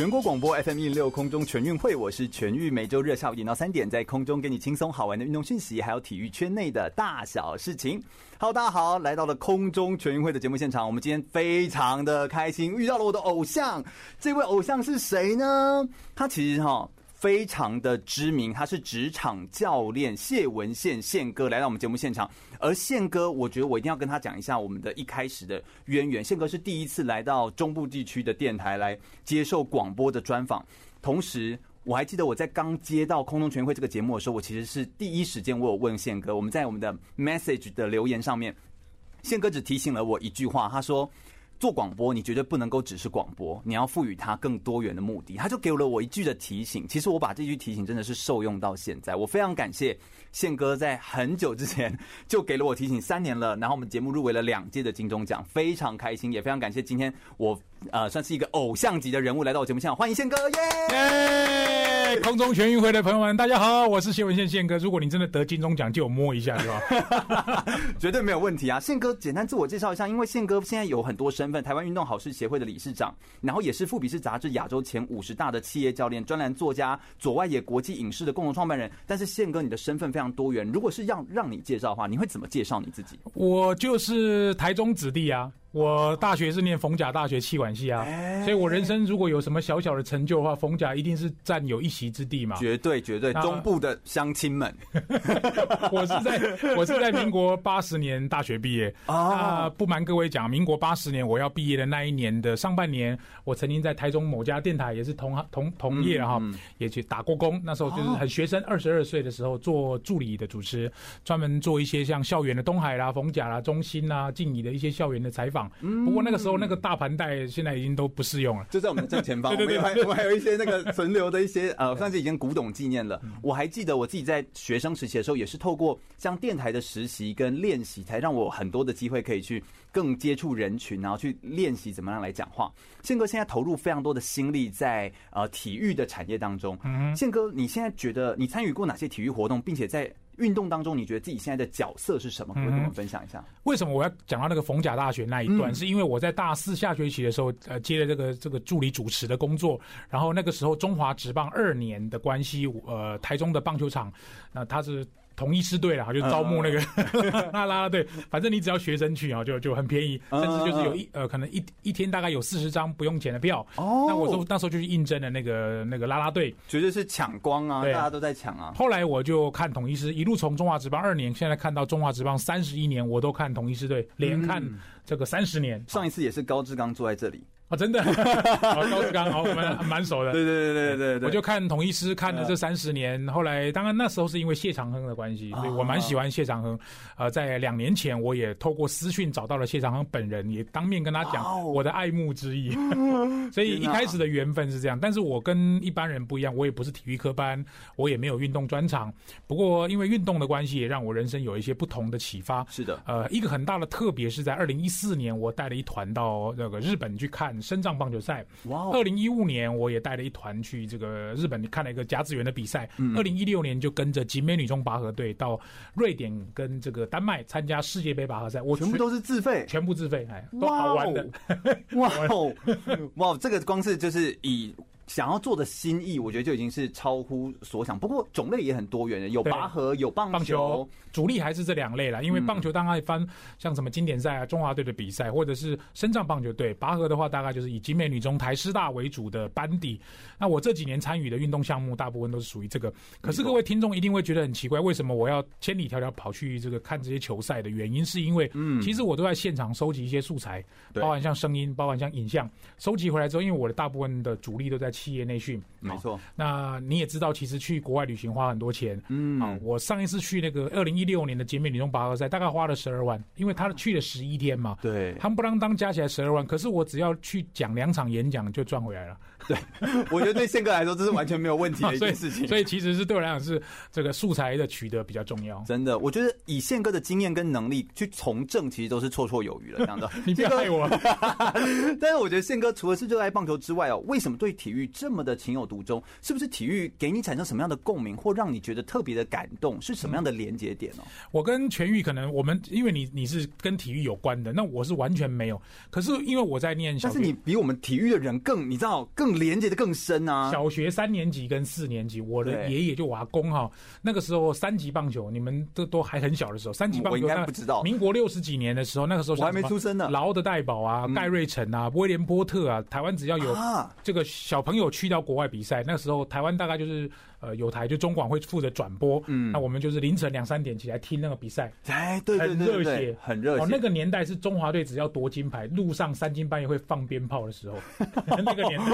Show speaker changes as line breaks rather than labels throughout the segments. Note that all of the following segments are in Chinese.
全国广播 FM 一零六空中全运会，我是全玉，每周日下午点到三点，在空中给你轻松好玩的运动讯息，还有体育圈内的大小事情。Hello，，大家好，来到了空中全运会的节目现场，我们今天非常的开心，遇到了我的偶像。这位偶像是谁呢？他其实哈。非常的知名，他是职场教练谢文宪宪哥来到我们节目现场。而宪哥，我觉得我一定要跟他讲一下我们的一开始的渊源。宪哥是第一次来到中部地区的电台来接受广播的专访，同时我还记得我在刚接到空中全会这个节目的时候，我其实是第一时间我有问宪哥，我们在我们的 message 的留言上面，宪哥只提醒了我一句话，他说。做广播，你绝对不能够只是广播，你要赋予它更多元的目的。他就给了我一句的提醒，其实我把这句提醒真的是受用到现在，我非常感谢宪哥在很久之前就给了我提醒，三年了，然后我们节目入围了两届的金钟奖，非常开心，也非常感谢今天我。呃，算是一个偶像级的人物来到我节目现场，欢迎宪哥耶！
空中全运会的朋友们，大家好，我是谢文宪宪哥。如果你真的得金钟奖，借我摸一下，对吧？
绝对没有问题啊！宪哥，简单自我介绍一下，因为宪哥现在有很多身份：台湾运动好事协会的理事长，然后也是富比士杂志亚洲前五十大的企业教练、专栏作家、左外野国际影视的共同创办人。但是宪哥，你的身份非常多元，如果是让让你介绍的话，你会怎么介绍你自己？
我就是台中子弟啊。我大学是念逢甲大学气管系啊，所以我人生如果有什么小小的成就的话，逢甲一定是占有一席之地嘛。
绝对绝对，中部的乡亲们。
我是在我是在民国八十年大学毕业啊，不瞒各位讲，民国八十年我要毕业的那一年的上半年，我曾经在台中某家电台也是同同同业哈，也去打过工。那时候就是很学生，二十二岁的时候做助理的主持，专门做一些像校园的东海啦、逢甲啦、中心啦、静宜的一些校园的采访。不过那个时候那个大盘带现在已经都不适用了，
就在我们的正前方。对对对，我们还我们还有一些那个存留的一些呃，算是已经古董纪念了。我还记得我自己在学生时期的时候，也是透过像电台的实习跟练习，才让我很多的机会可以去更接触人群，然后去练习怎么样来讲话。宪哥现在投入非常多的心力在呃体育的产业当中。宪哥，你现在觉得你参与过哪些体育活动，并且在运动当中，你觉得自己现在的角色是什么？可以跟我们分享一下。嗯、
为什么我要讲到那个逢甲大学那一段？嗯、是因为我在大四下学期的时候，呃，接了这个这个助理主持的工作。然后那个时候中华职棒二年的关系，呃，台中的棒球场，那、呃、他是。统一师队了，就招募那个 那啦啦队，反正你只要学生去啊，就就很便宜，甚至就是有一呃，可能一一天大概有四十张不用钱的票。哦，那我说那时候就去应征了那个那个啦啦队，
绝对是抢光啊，大家都在抢啊。
后来我就看统一师，一路从中华职棒二年，现在看到中华职棒三十一年，我都看统一师队，连看这个三十年。
上一次也是高志刚坐在这里。
啊，真的，高志刚，好，我们蛮熟的。
对对对对对对，
我就看统一师看了这三十年，后来当然那时候是因为谢长亨的关系，所以我蛮喜欢谢长亨。呃，在两年前，我也透过私讯找到了谢长亨本人，也当面跟他讲我的爱慕之意。所以一开始的缘分是这样，但是我跟一般人不一样，我也不是体育科班，我也没有运动专长。不过因为运动的关系，也让我人生有一些不同的启发。
是的，
呃，一个很大的特别是在二零一四年，我带了一团到那个日本去看。深藏棒球赛，哇！二零一五年我也带了一团去这个日本看了一个甲子园的比赛。二零一六年就跟着集美女中拔河队到瑞典跟这个丹麦参加世界杯拔河赛，我
全部都是自费，
全部自费，哎，都好玩的。
哇哦，哇，这个光是就是以。想要做的心意，我觉得就已经是超乎所想。不过种类也很多元的，有拔河，有棒球，棒球，
主力还是这两类啦。因为棒球大概翻像什么经典赛啊、中华队的比赛，或者是深藏棒球队。拔河的话，大概就是以集美女中、台师大为主的班底。那我这几年参与的运动项目，大部分都是属于这个。可是各位听众一定会觉得很奇怪，为什么我要千里迢迢跑去这个看这些球赛的原因，是因为，嗯，其实我都在现场收集一些素材，包含像声音，包含像影像，收集回来之后，因为我的大部分的主力都在。企业内训。
没错。
那你也知道，其实去国外旅行花很多钱。嗯。啊，我上一次去那个二零一六年的捷美女中拔河赛，大概花了十二万，因为他去了十一天嘛。
对。
他们不当当加起来十二万，可是我只要去讲两场演讲就赚回来了。
对，我觉得对宪哥来说这是完全没有问题的一件事情。
所以其实是对我来讲是这个素材的取得比较重要。
真的，我觉得以宪哥的经验跟能力去从政，其实都是绰绰有余了。这样的，
你别害我。
但是我觉得宪哥除了是热爱棒球之外哦，为什么对体育这么的情有独钟？是不是体育给你产生什么样的共鸣，或让你觉得特别的感动？是什么样的连接点哦？
我跟全玉可能我们因为你你是跟体育有关的，那我是完全没有。可是因为我在念小，
但是你比我们体育的人更，你知道更连接的更深啊。
小学三年级跟四年级，我的爷爷就我阿公哈，那个时候三级棒球，你们都都还很小的时候，三级棒球
我应该不知道。
民国六十几年的时候，那个时候
我还没出生呢。
劳的代宝啊，盖瑞城啊，威廉波特啊，台湾只要有这个小朋友有去到国外比赛，那时候台湾大概就是。呃，有台就中广会负责转播，嗯，那我们就是凌晨两三点起来听那个比赛，
哎，对对对，很热血，很热血。
哦，那个年代是中华队只要夺金牌，路上三更半夜会放鞭炮的时候，那个年代，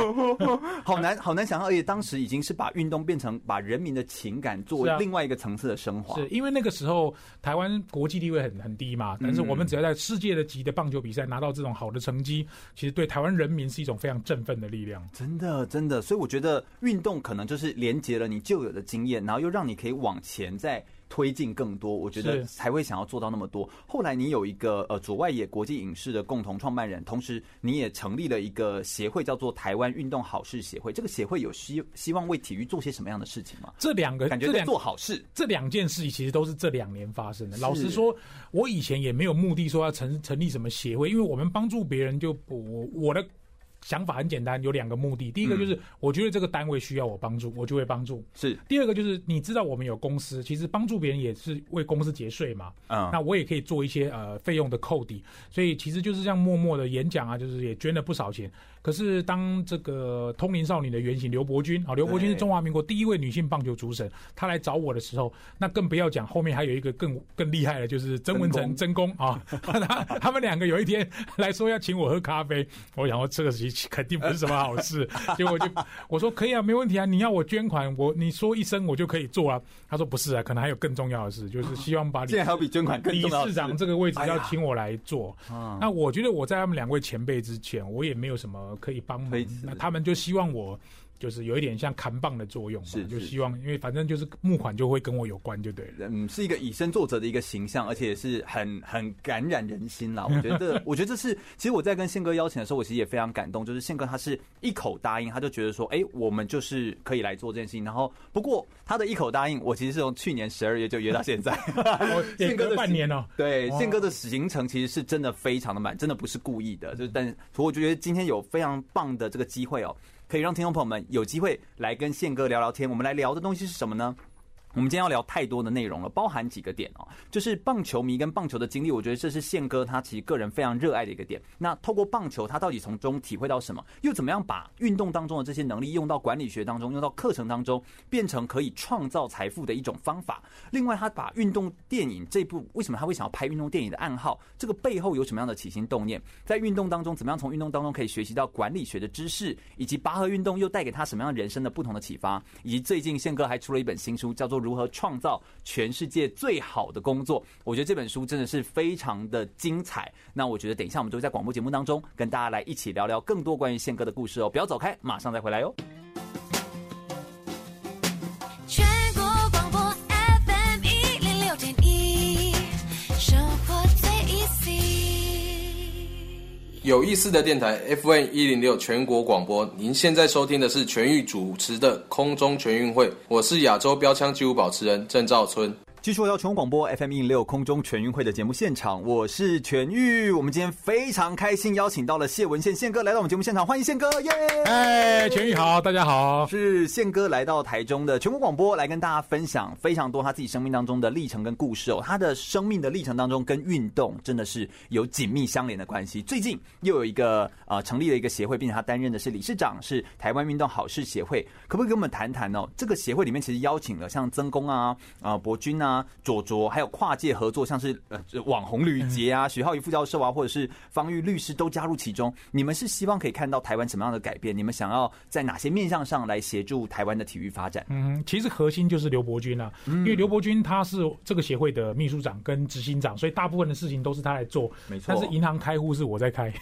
好难好难想象，而且当时已经是把运动变成把人民的情感作为另外一个层次的升华，
是因为那个时候台湾国际地位很很低嘛，但是我们只要在世界的级的棒球比赛拿到这种好的成绩，其实对台湾人民是一种非常振奋的力量，
真的真的，所以我觉得运动可能就是连接了你旧有的经验。然后又让你可以往前再推进更多，我觉得才会想要做到那么多。后来你有一个呃左外野国际影视的共同创办人，同时你也成立了一个协会，叫做台湾运动好事协会。这个协会有希希望为体育做些什么样的事情吗？
这两个
感觉在做好事，
这两件事其实都是这两年发生的。老实说，我以前也没有目的说要成成立什么协会，因为我们帮助别人就我我的。想法很简单，有两个目的。第一个就是，我觉得这个单位需要我帮助，我就会帮助。
是。
第二个就是，你知道我们有公司，其实帮助别人也是为公司节税嘛。嗯。那我也可以做一些呃费用的扣抵，所以其实就是这样默默的演讲啊，就是也捐了不少钱。可是当这个通灵少女的原型刘伯君啊，刘伯君是中华民国第一位女性棒球主审，她来找我的时候，那更不要讲后面还有一个更更厉害的，就是曾文成曾公啊，他 他们两个有一天来说要请我喝咖啡，我想说这个事情。肯定不是什么好事，结果就我说可以啊，没问题啊，你要我捐款，我你说一声我就可以做啊。他说不是啊，可能还有更重要的事，就是希望把
现在还有比捐款更重要
理事长这个位置要请我来做。那我觉得我在他们两位前辈之前，我也没有什么可以帮忙，那他们就希望我。就是有一点像扛棒的作用，是，就希望，因为反正就是募款就会跟我有关，就对了。
嗯，是一个以身作则的一个形象，而且是很很感染人心啦。我觉得，我觉得这是，其实我在跟宪哥邀请的时候，我其实也非常感动。就是宪哥他是一口答应，他就觉得说，哎，我们就是可以来做这件事情。然后，不过他的一口答应，我其实是从去年十二月就约到现在，
宪哥的半年哦。
对，宪哥的行程其实是真的非常的满，真的不是故意的。就但，我觉得今天有非常棒的这个机会哦。可以让听众朋友们有机会来跟宪哥聊聊天。我们来聊的东西是什么呢？我们今天要聊太多的内容了，包含几个点哦，就是棒球迷跟棒球的经历，我觉得这是宪哥他其实个人非常热爱的一个点。那透过棒球，他到底从中体会到什么？又怎么样把运动当中的这些能力用到管理学当中，用到课程当中，变成可以创造财富的一种方法？另外，他把运动电影这部为什么他会想要拍运动电影的暗号？这个背后有什么样的起心动念？在运动当中，怎么样从运动当中可以学习到管理学的知识？以及拔河运动又带给他什么样人生的不同的启发？以及最近宪哥还出了一本新书，叫做。如何创造全世界最好的工作？我觉得这本书真的是非常的精彩。那我觉得等一下我们就会在广播节目当中跟大家来一起聊聊更多关于宪哥的故事哦。不要走开，马上再回来哟。
有意思的电台 F N 一零六全国广播，您现在收听的是全域主持的空中全运会，我是亚洲标枪纪录保持人郑兆春。
继续回到全国广播 FM 一零六空中全运会的节目现场，我是全玉。我们今天非常开心，邀请到了谢文宪宪哥来到我们节目现场，欢迎宪哥，耶！
哎，全玉好，大家好，
是宪哥来到台中的全国广播来跟大家分享非常多他自己生命当中的历程跟故事哦。他的生命的历程当中跟运动真的是有紧密相连的关系。最近又有一个呃成立了一个协会，并且他担任的是理事长，是台湾运动好事协会。可不可以跟我们谈谈哦？这个协会里面其实邀请了像曾公啊、啊、呃、伯君啊。啊、卓卓，还有跨界合作，像是呃网红吕杰啊、许浩宇副教授啊，或者是方玉律师都加入其中。你们是希望可以看到台湾什么样的改变？你们想要在哪些面向上来协助台湾的体育发展？
嗯，其实核心就是刘伯钧啊，因为刘伯钧他是这个协会的秘书长跟执行长，所以大部分的事情都是他来做。
没错，
但是银行开户是我在开，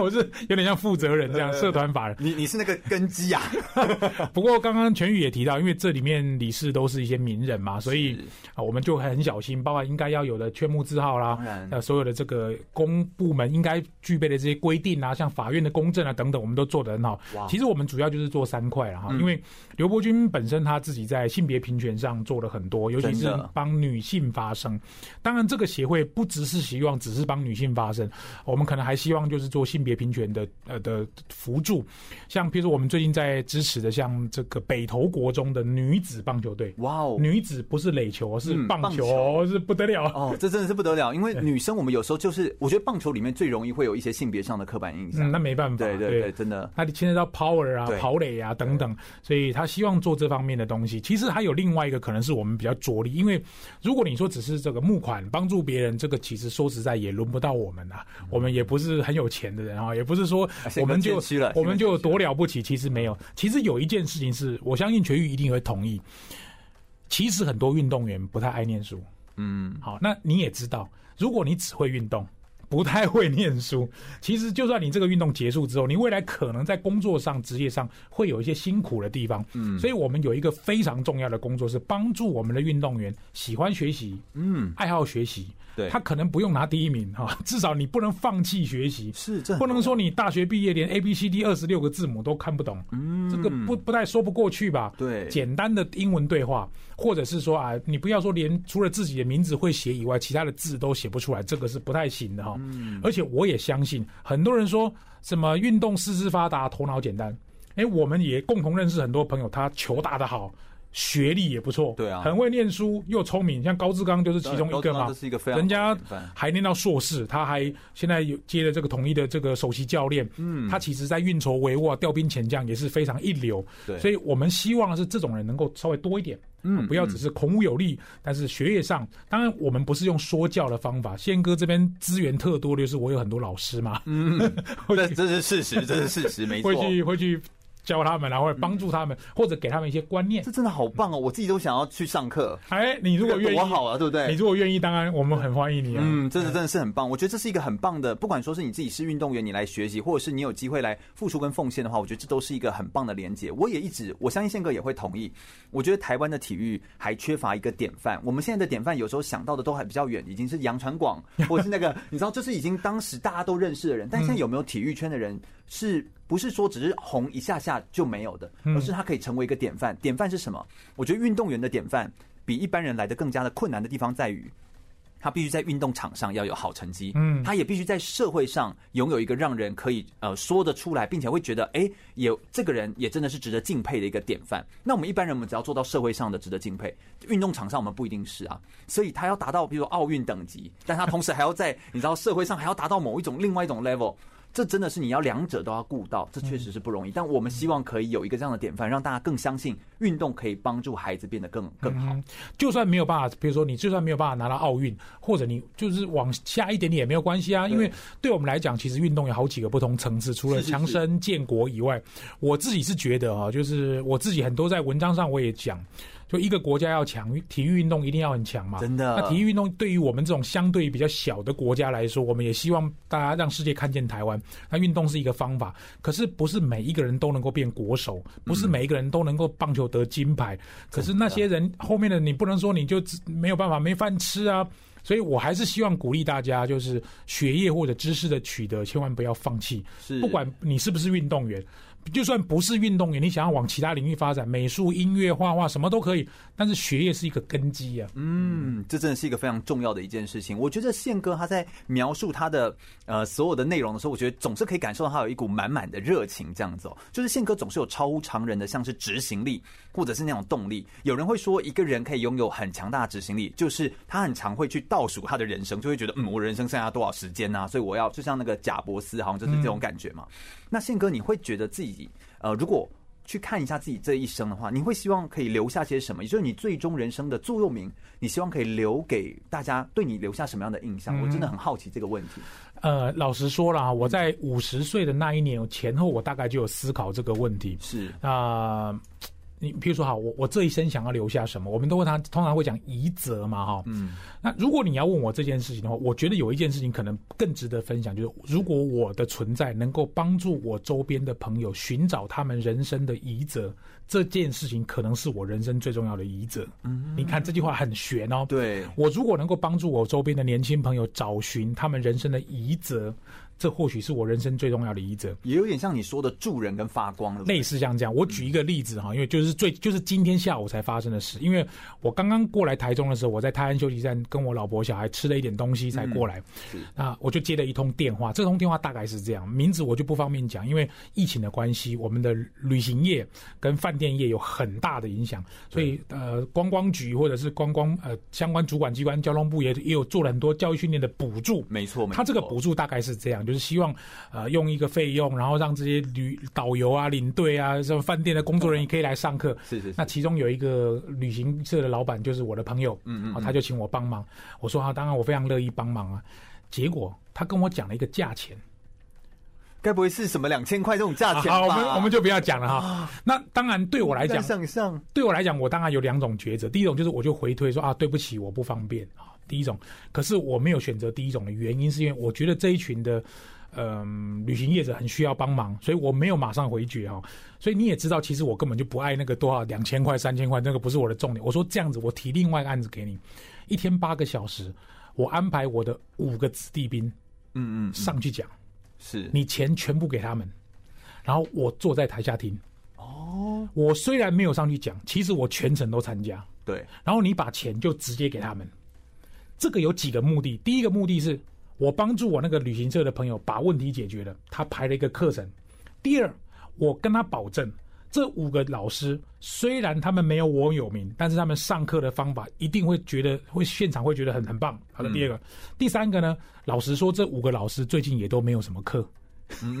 我是有点像负责人这样，社团法人。
你你是那个根基啊。
不过刚刚全宇也提到，因为这里面理事都是一些名人嘛，所以啊，我们就很小心，包括应该要有的劝募字号啦，呃，所有的这个公部门应该具备的这些规定啊，像法院的公证啊等等，我们都做得很好。其实我们主要就是做三块了哈，因为刘伯钧本身他自己在性别平权上做了很多，尤其是帮女性发声。当然，这个协会不只是希望只是帮女性发声，我们可能还希望就是做性别平权的呃的辅助，像譬如说我们最近在支持的像这个北投国中的女子棒球队，哇哦，女子不是垒球，是棒球，嗯、棒球。是不得了。
哦，这真的是不得了，因为 女生我们有时候就是我觉得棒球里面最容易会有一些性别上的刻板印象，
嗯，那没办法，
对对对，真的，
那你牵扯到 power 啊、跑垒啊等等，所以他希望做这方面的东西。其实还有另外一个可能是我们比较着力，因为如果你说只是这个募款帮助别人，这个其实说实在也轮不到我们啊，我们也不是很有钱的人啊，也不是说我们就我们就多了不起，其实没有。其实有一件事情是我相信全玉一定会同意，其实很多运动员不太爱念书，嗯，好，那你也知道，如果你只会运动。不太会念书，其实就算你这个运动结束之后，你未来可能在工作上、职业上会有一些辛苦的地方。嗯，所以我们有一个非常重要的工作是帮助我们的运动员喜欢学习，嗯，爱好学习。对，他可能不用拿第一名哈，至少你不能放弃学习。
是，这
不能说你大学毕业连 A B C D 二十六个字母都看不懂，嗯，这个不不太说不过去吧？
对，
简单的英文对话，或者是说啊，你不要说连除了自己的名字会写以外，其他的字都写不出来，这个是不太行的哈。嗯，而且我也相信很多人说什么运动四肢发达，头脑简单。哎，我们也共同认识很多朋友，他球打得好。学历也不错，
对啊，
很会念书又聪明，像高志刚就是其中一个嘛。人家还念到硕士，他还现在有接了这个统一的这个首席教练。嗯，他其实在运筹帷幄、调兵遣将也是非常一流。对，所以我们希望是这种人能够稍微多一点，嗯，不要只是孔武有力，但是学业上，当然我们不是用说教的方法。宪哥这边资源特多，就是我有很多老师嘛。嗯，
这这是事实，这是事实，没错。
会去会去。教他们，然后帮助他们，或者给他们一些观念，
这真的好棒哦！我自己都想要去上课。
哎，你如果愿意，
多好啊，对不对？
你如果愿意，当然我们很欢迎你啊。
嗯，真的真的是很棒。我觉得这是一个很棒的，不管说是你自己是运动员，你来学习，或者是你有机会来付出跟奉献的话，我觉得这都是一个很棒的连接。我也一直，我相信宪哥也会同意。我觉得台湾的体育还缺乏一个典范。我们现在的典范有时候想到的都还比较远，已经是杨传广，或是那个 你知道，就是已经当时大家都认识的人。但现在有没有体育圈的人是？不是说只是红一下下就没有的，而是它可以成为一个典范。典范是什么？我觉得运动员的典范比一般人来的更加的困难的地方在于，他必须在运动场上要有好成绩，嗯，他也必须在社会上拥有一个让人可以呃说得出来，并且会觉得哎，有这个人也真的是值得敬佩的一个典范。那我们一般人，我们只要做到社会上的值得敬佩，运动场上我们不一定是啊。所以他要达到比如说奥运等级，但他同时还要在你知道社会上还要达到某一种另外一种 level。这真的是你要两者都要顾到，这确实是不容易。但我们希望可以有一个这样的典范，让大家更相信运动可以帮助孩子变得更更好。
就算没有办法，比如说你就算没有办法拿到奥运，或者你就是往下一点点也没有关系啊。因为对我们来讲，其实运动有好几个不同层次，除了强身健国以外，我自己是觉得啊，就是我自己很多在文章上我也讲。就一个国家要强，体育运动一定要很强嘛。
真的。
那体育运动对于我们这种相对比较小的国家来说，我们也希望大家让世界看见台湾。那运动是一个方法，可是不是每一个人都能够变国手，不是每一个人都能够棒球得金牌。可是那些人后面的你不能说你就没有办法没饭吃啊。所以我还是希望鼓励大家，就是学业或者知识的取得，千万不要放弃。是，不管你是不是运动员。就算不是运动员，你想要往其他领域发展，美术、音乐、画画什么都可以，但是学业是一个根基啊。
嗯，这真的是一个非常重要的一件事情。我觉得宪哥他在描述他的呃所有的内容的时候，我觉得总是可以感受到他有一股满满的热情，这样子哦。就是宪哥总是有超乎常人的，像是执行力或者是那种动力。有人会说，一个人可以拥有很强大的执行力，就是他很常会去倒数他的人生，就会觉得嗯，我人生剩下多少时间啊？所以我要就像那个贾伯斯，好像就是这种感觉嘛。嗯、那宪哥，你会觉得自己？呃，如果去看一下自己这一生的话，你会希望可以留下些什么？也就是你最终人生的座右铭，你希望可以留给大家，对你留下什么样的印象？我真的很好奇这个问题。
呃，老实说了，我在五十岁的那一年前后，我大概就有思考这个问题。
是
啊。呃你比如说，好，我我这一生想要留下什么？我们都会他通常会讲遗泽嘛，哈。嗯。那如果你要问我这件事情的话，我觉得有一件事情可能更值得分享，就是如果我的存在能够帮助我周边的朋友寻找他们人生的遗泽，这件事情可能是我人生最重要的遗泽。嗯。你看这句话很玄哦。
对。
我如果能够帮助我周边的年轻朋友找寻他们人生的遗泽。这或许是我人生最重要的遗泽，
也有点像你说的助人跟发光了。
类似像这样，我举一个例子哈，因为就是最就是今天下午才发生的事。因为我刚刚过来台中的时候，我在泰安休息站跟我老婆小孩吃了一点东西才过来。嗯、那我就接了一通电话，这通电话大概是这样，名字我就不方便讲，因为疫情的关系，我们的旅行业跟饭店业有很大的影响，所以呃，观光局或者是观光呃相关主管机关，交通部也也有做了很多教育训练的补助。
没错，没错，
他这个补助大概是这样。就是希望，呃，用一个费用，然后让这些旅导游啊、领队啊、什么饭店的工作人员可以来上课。
是是。
那其中有一个旅行社的老板，就是我的朋友，嗯嗯，他就请我帮忙。我说啊，当然我非常乐意帮忙啊。结果他跟我讲了一个价钱，
该不会是什么两千块这种价钱吧？
好，我们我们就不要讲了哈。那当然对我来讲，
想象
对我来讲，我当然有两种抉择。第一种就是我就回推说啊，对不起，我不方便啊。第一种，可是我没有选择第一种的原因，是因为我觉得这一群的，嗯、呃，旅行业者很需要帮忙，所以我没有马上回绝哈。所以你也知道，其实我根本就不爱那个多少两千块、三千块，那个不是我的重点。我说这样子，我提另外一个案子给你，一天八个小时，我安排我的五个子弟兵，嗯嗯，上去讲，
是
你钱全部给他们，然后我坐在台下听。哦，我虽然没有上去讲，其实我全程都参加。
对，
然后你把钱就直接给他们。这个有几个目的，第一个目的是我帮助我那个旅行社的朋友把问题解决了，他排了一个课程。第二，我跟他保证，这五个老师虽然他们没有我有名，但是他们上课的方法一定会觉得会现场会觉得很很棒。好的，第二个，嗯、第三个呢，老实说，这五个老师最近也都没有什么课，嗯、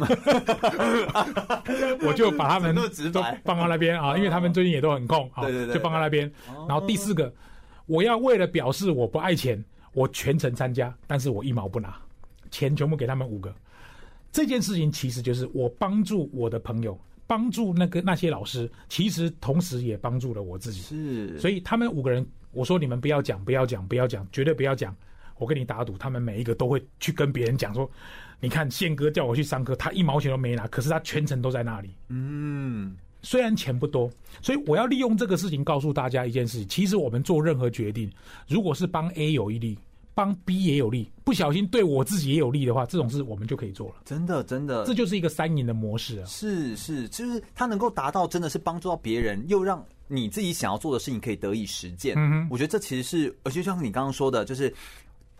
我就把他们都放到那边啊，因为他们最近也都很空啊，对对对，就放到那边。然后第四个。我要为了表示我不爱钱，我全程参加，但是我一毛不拿，钱全部给他们五个。这件事情其实就是我帮助我的朋友，帮助那个那些老师，其实同时也帮助了我自己。
是，
所以他们五个人，我说你们不要讲，不要讲，不要讲，绝对不要讲。我跟你打赌，他们每一个都会去跟别人讲说，你看宪哥叫我去上课，他一毛钱都没拿，可是他全程都在那里。嗯。虽然钱不多，所以我要利用这个事情告诉大家一件事情：其实我们做任何决定，如果是帮 A 有一利，帮 B 也有利，不小心对我自己也有利的话，这种事我们就可以做了。
真的，真的，
这就是一个三赢的模式啊！
是是，就是它能够达到真的是帮助到别人，又让你自己想要做的事情可以得以实践。嗯哼，我觉得这其实是，而且就像你刚刚说的，就是。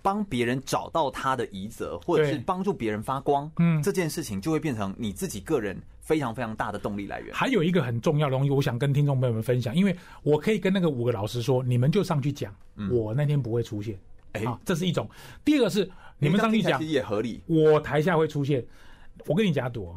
帮别人找到他的遗泽，或者是帮助别人发光，嗯，这件事情就会变成你自己个人非常非常大的动力来源。
还有一个很重要的东西，我想跟听众朋友们分享，因为我可以跟那个五个老师说，你们就上去讲，我那天不会出现，哎，这是一种。第二个是你们上去讲
也合理，
我台下会出现。我跟你讲赌，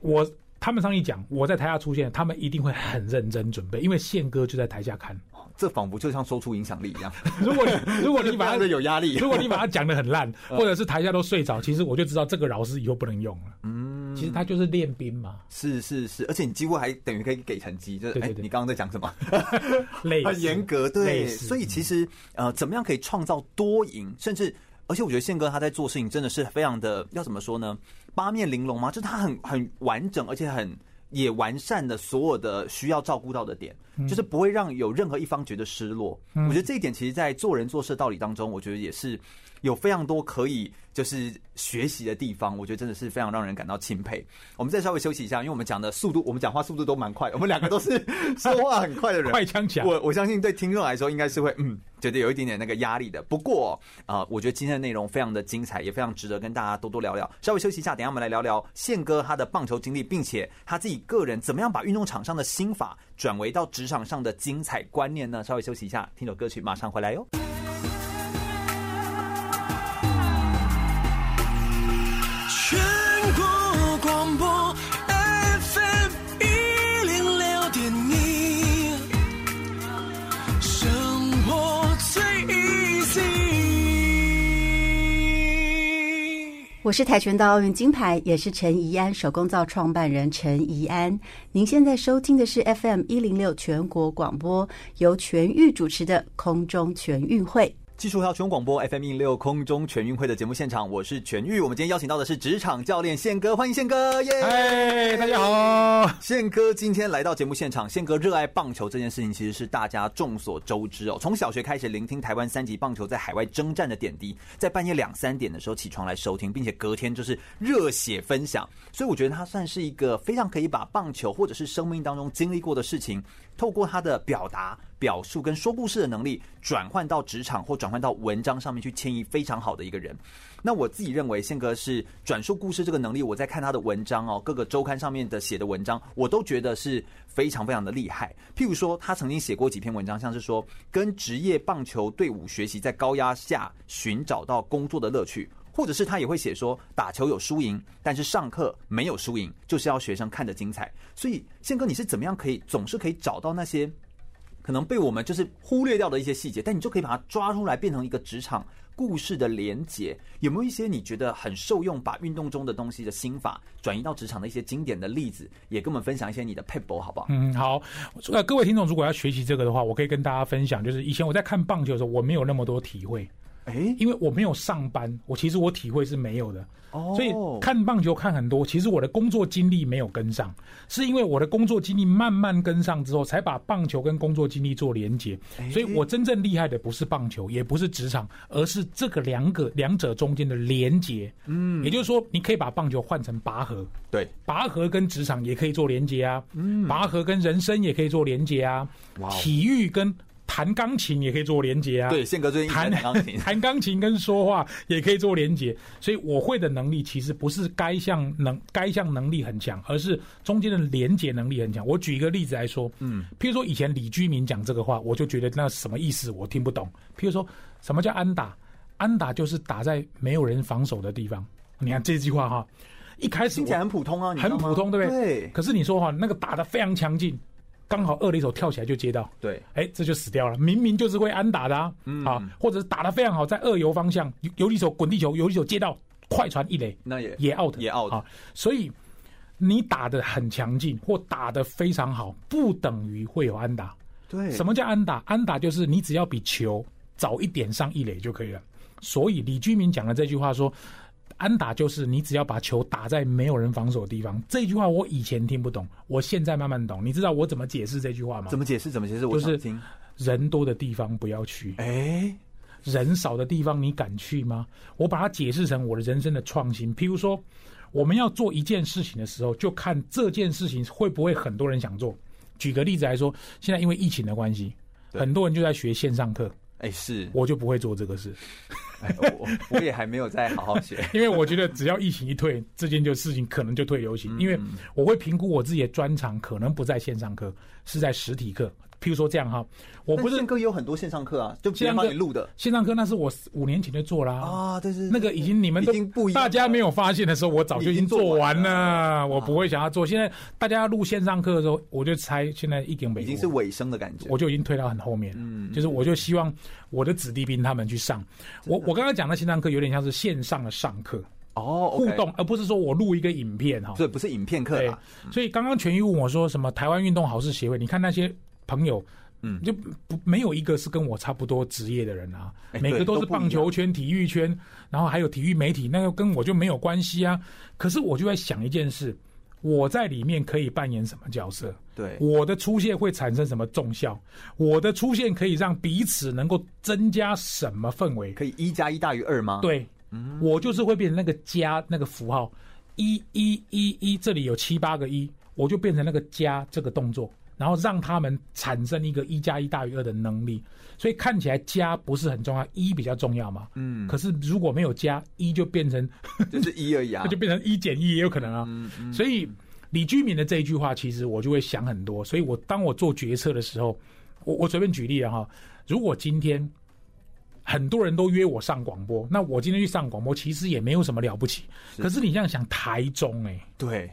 我他们上去讲，我在台下出现，他们一定会很认真准备，因为宪哥就在台下看。
这仿佛就像说出影响力一样。
如果如果你把他的
有压力，
如果你把他讲的很烂，或者是台下都睡着，其实我就知道这个老师以后不能用了。嗯，其实他就是练兵嘛。
是是是，而且你几乎还等于可以给成绩，就是哎，你刚刚在讲什
么？
很严格，对。所以其实呃，怎么样可以创造多赢？甚至，而且我觉得宪哥他在做事情真的是非常的，要怎么说呢？八面玲珑吗？就是他很很完整，而且很。也完善了所有的需要照顾到的点，就是不会让有任何一方觉得失落。我觉得这一点，其实，在做人做事道理当中，我觉得也是有非常多可以就是学习的地方。我觉得真的是非常让人感到钦佩。我们再稍微休息一下，因为我们讲的速度，我们讲话速度都蛮快，我们两个都是 说话很快的人，
快枪侠。
我我相信对听众来说，应该是会嗯。觉得有一点点那个压力的，不过啊、呃，我觉得今天的内容非常的精彩，也非常值得跟大家多多聊聊。稍微休息一下，等一下我们来聊聊宪哥他的棒球经历，并且他自己个人怎么样把运动场上的心法转为到职场上的精彩观念呢？稍微休息一下，听首歌曲，马上回
来哟。我是跆拳道奥运金牌，也是陈怡安手工皂创办人陈怡安。您现在收听的是 FM 一零六全国广播，由全域主持的空中全运会。
技术条全广播 FM 一零六空中全运会的节目现场，我是全玉。我们今天邀请到的是职场教练宪哥，欢迎宪哥耶！
嗨，大家好，
宪哥今天来到节目现场。宪哥热爱棒球这件事情，其实是大家众所周知哦。从小学开始聆听台湾三级棒球在海外征战的点滴，在半夜两三点的时候起床来收听，并且隔天就是热血分享。所以我觉得他算是一个非常可以把棒球或者是生命当中经历过的事情，透过他的表达。表述跟说故事的能力，转换到职场或转换到文章上面去迁移，非常好的一个人。那我自己认为，宪哥是转述故事这个能力，我在看他的文章哦，各个周刊上面的写的文章，我都觉得是非常非常的厉害。譬如说，他曾经写过几篇文章，像是说跟职业棒球队伍学习，在高压下寻找到工作的乐趣，或者是他也会写说，打球有输赢，但是上课没有输赢，就是要学生看得精彩。所以，宪哥，你是怎么样可以总是可以找到那些？可能被我们就是忽略掉的一些细节，但你就可以把它抓出来，变成一个职场故事的连结。有没有一些你觉得很受用，把运动中的东西的心法转移到职场的一些经典的例子，也跟我们分享一些你的撇步，好不好？
嗯，好。呃，各位听众，如果要学习这个的话，我可以跟大家分享，就是以前我在看棒球的时候，我没有那么多体会。哎，因为我没有上班，我其实我体会是没有的。哦，所以看棒球看很多，其实我的工作经历没有跟上，是因为我的工作经历慢慢跟上之后，才把棒球跟工作经历做连接。所以我真正厉害的不是棒球，也不是职场，而是这个两个两者中间的连接。嗯，也就是说，你可以把棒球换成拔河，对，拔河跟职场也可以做连接啊。嗯，拔河跟人生也可以做连接啊。哇，体育跟弹钢琴也可以做连结啊，对，宪哥最近弹钢琴，弹钢琴跟说话也可以做连结，所以我会的能力其实不是该项能该项能力很强，而是中间的连结能力很强。我举一个例子来说，嗯，譬如说以前李居民讲这个话，我就觉得那什么意思我听不懂。譬如说什么叫安打，安打就是打在没有人防守的地方。你看这句话哈，一开始听起来很普通啊，很普通，对不对？对。可是你说哈，那个打的非常强劲。刚好二垒手跳起来就接到，对，哎，这就死掉了。明明就是会安打的啊，嗯、啊，或者是打的非常好，在二游方向，游击手滚地球，游击手接到快传一垒，那也也 out，也 out 啊。所以你打的很强劲或打的非常好，不等于会有安打。对，什么叫安打？安打就是你只要比球早一点上一垒就可以了。所以李居民讲的这句话说。安打就是你只要把球打在没有人防守的地方。这句话我以前听不懂，我现在慢慢懂。你知道我怎么解释这句话吗？怎么解释？怎么解释？我就是人多的地方不要去。哎，人少的地方你敢去吗？我把它解释成我的人生的创新。譬如说，我们要做一件事情的时候，就看这件事情会不会很多人想做。举个例子来说，现在因为疫情的关系，很多人就在学线上课。哎，是，我就不会做这个事。哎，我我也还没有再好好学，因为我觉得只要疫情一退，这件就事情可能就退流行。因为我会评估我自己的专长，可能不在线上课，是在实体课。譬如说这样哈，我不是宪哥也有很多线上课啊，就别人帮你录的线上课，那是我五年前就做了啊。对对，那个已经你们都大家没有发现的时候，我早就已经做完了。我不会想要做。现在大家要录线上课的时候，我就猜现在一点没已经是尾声的感觉，我就已经推到很后面。嗯，就是我就希望我的子弟兵他们去上。我我刚刚讲的线上课有点像是线上的上课哦，互动，而不是说我录一个影片哈。对，不是影片课。所以刚刚全玉问我说什么台湾运动好事协会，你看那些。朋友，嗯，就不没有一个是跟我差不多职业的人啊，每个都是棒球圈、体育圈，然后还有体育媒体，那个跟我就没有关系啊。可是我就在想一件事，我在里面可以扮演什么角色？对，我的出现会产生什么重效？我的出现可以让彼此能够增加什么氛围？可以一加一大于二吗？对，嗯，我就是会变成那个加那个符号，一一一一，这里有七八个一，我就变成那个加这个动作。然后让他们产生一个一加一大于二的能力，所以看起来加不是很重要，一比较重要嘛。嗯。可是如果没有加，一就变成 就是一而已啊，就变成一减一也有可能啊。嗯嗯。所以李居民的这一句话，其实我就会想很多。所以我当我做决策的时候，我我随便举例了哈。如果今天很多人都约我上广播，那我今天去上广播，其实也没有什么了不起。可是你这样想，台中哎、欸，对。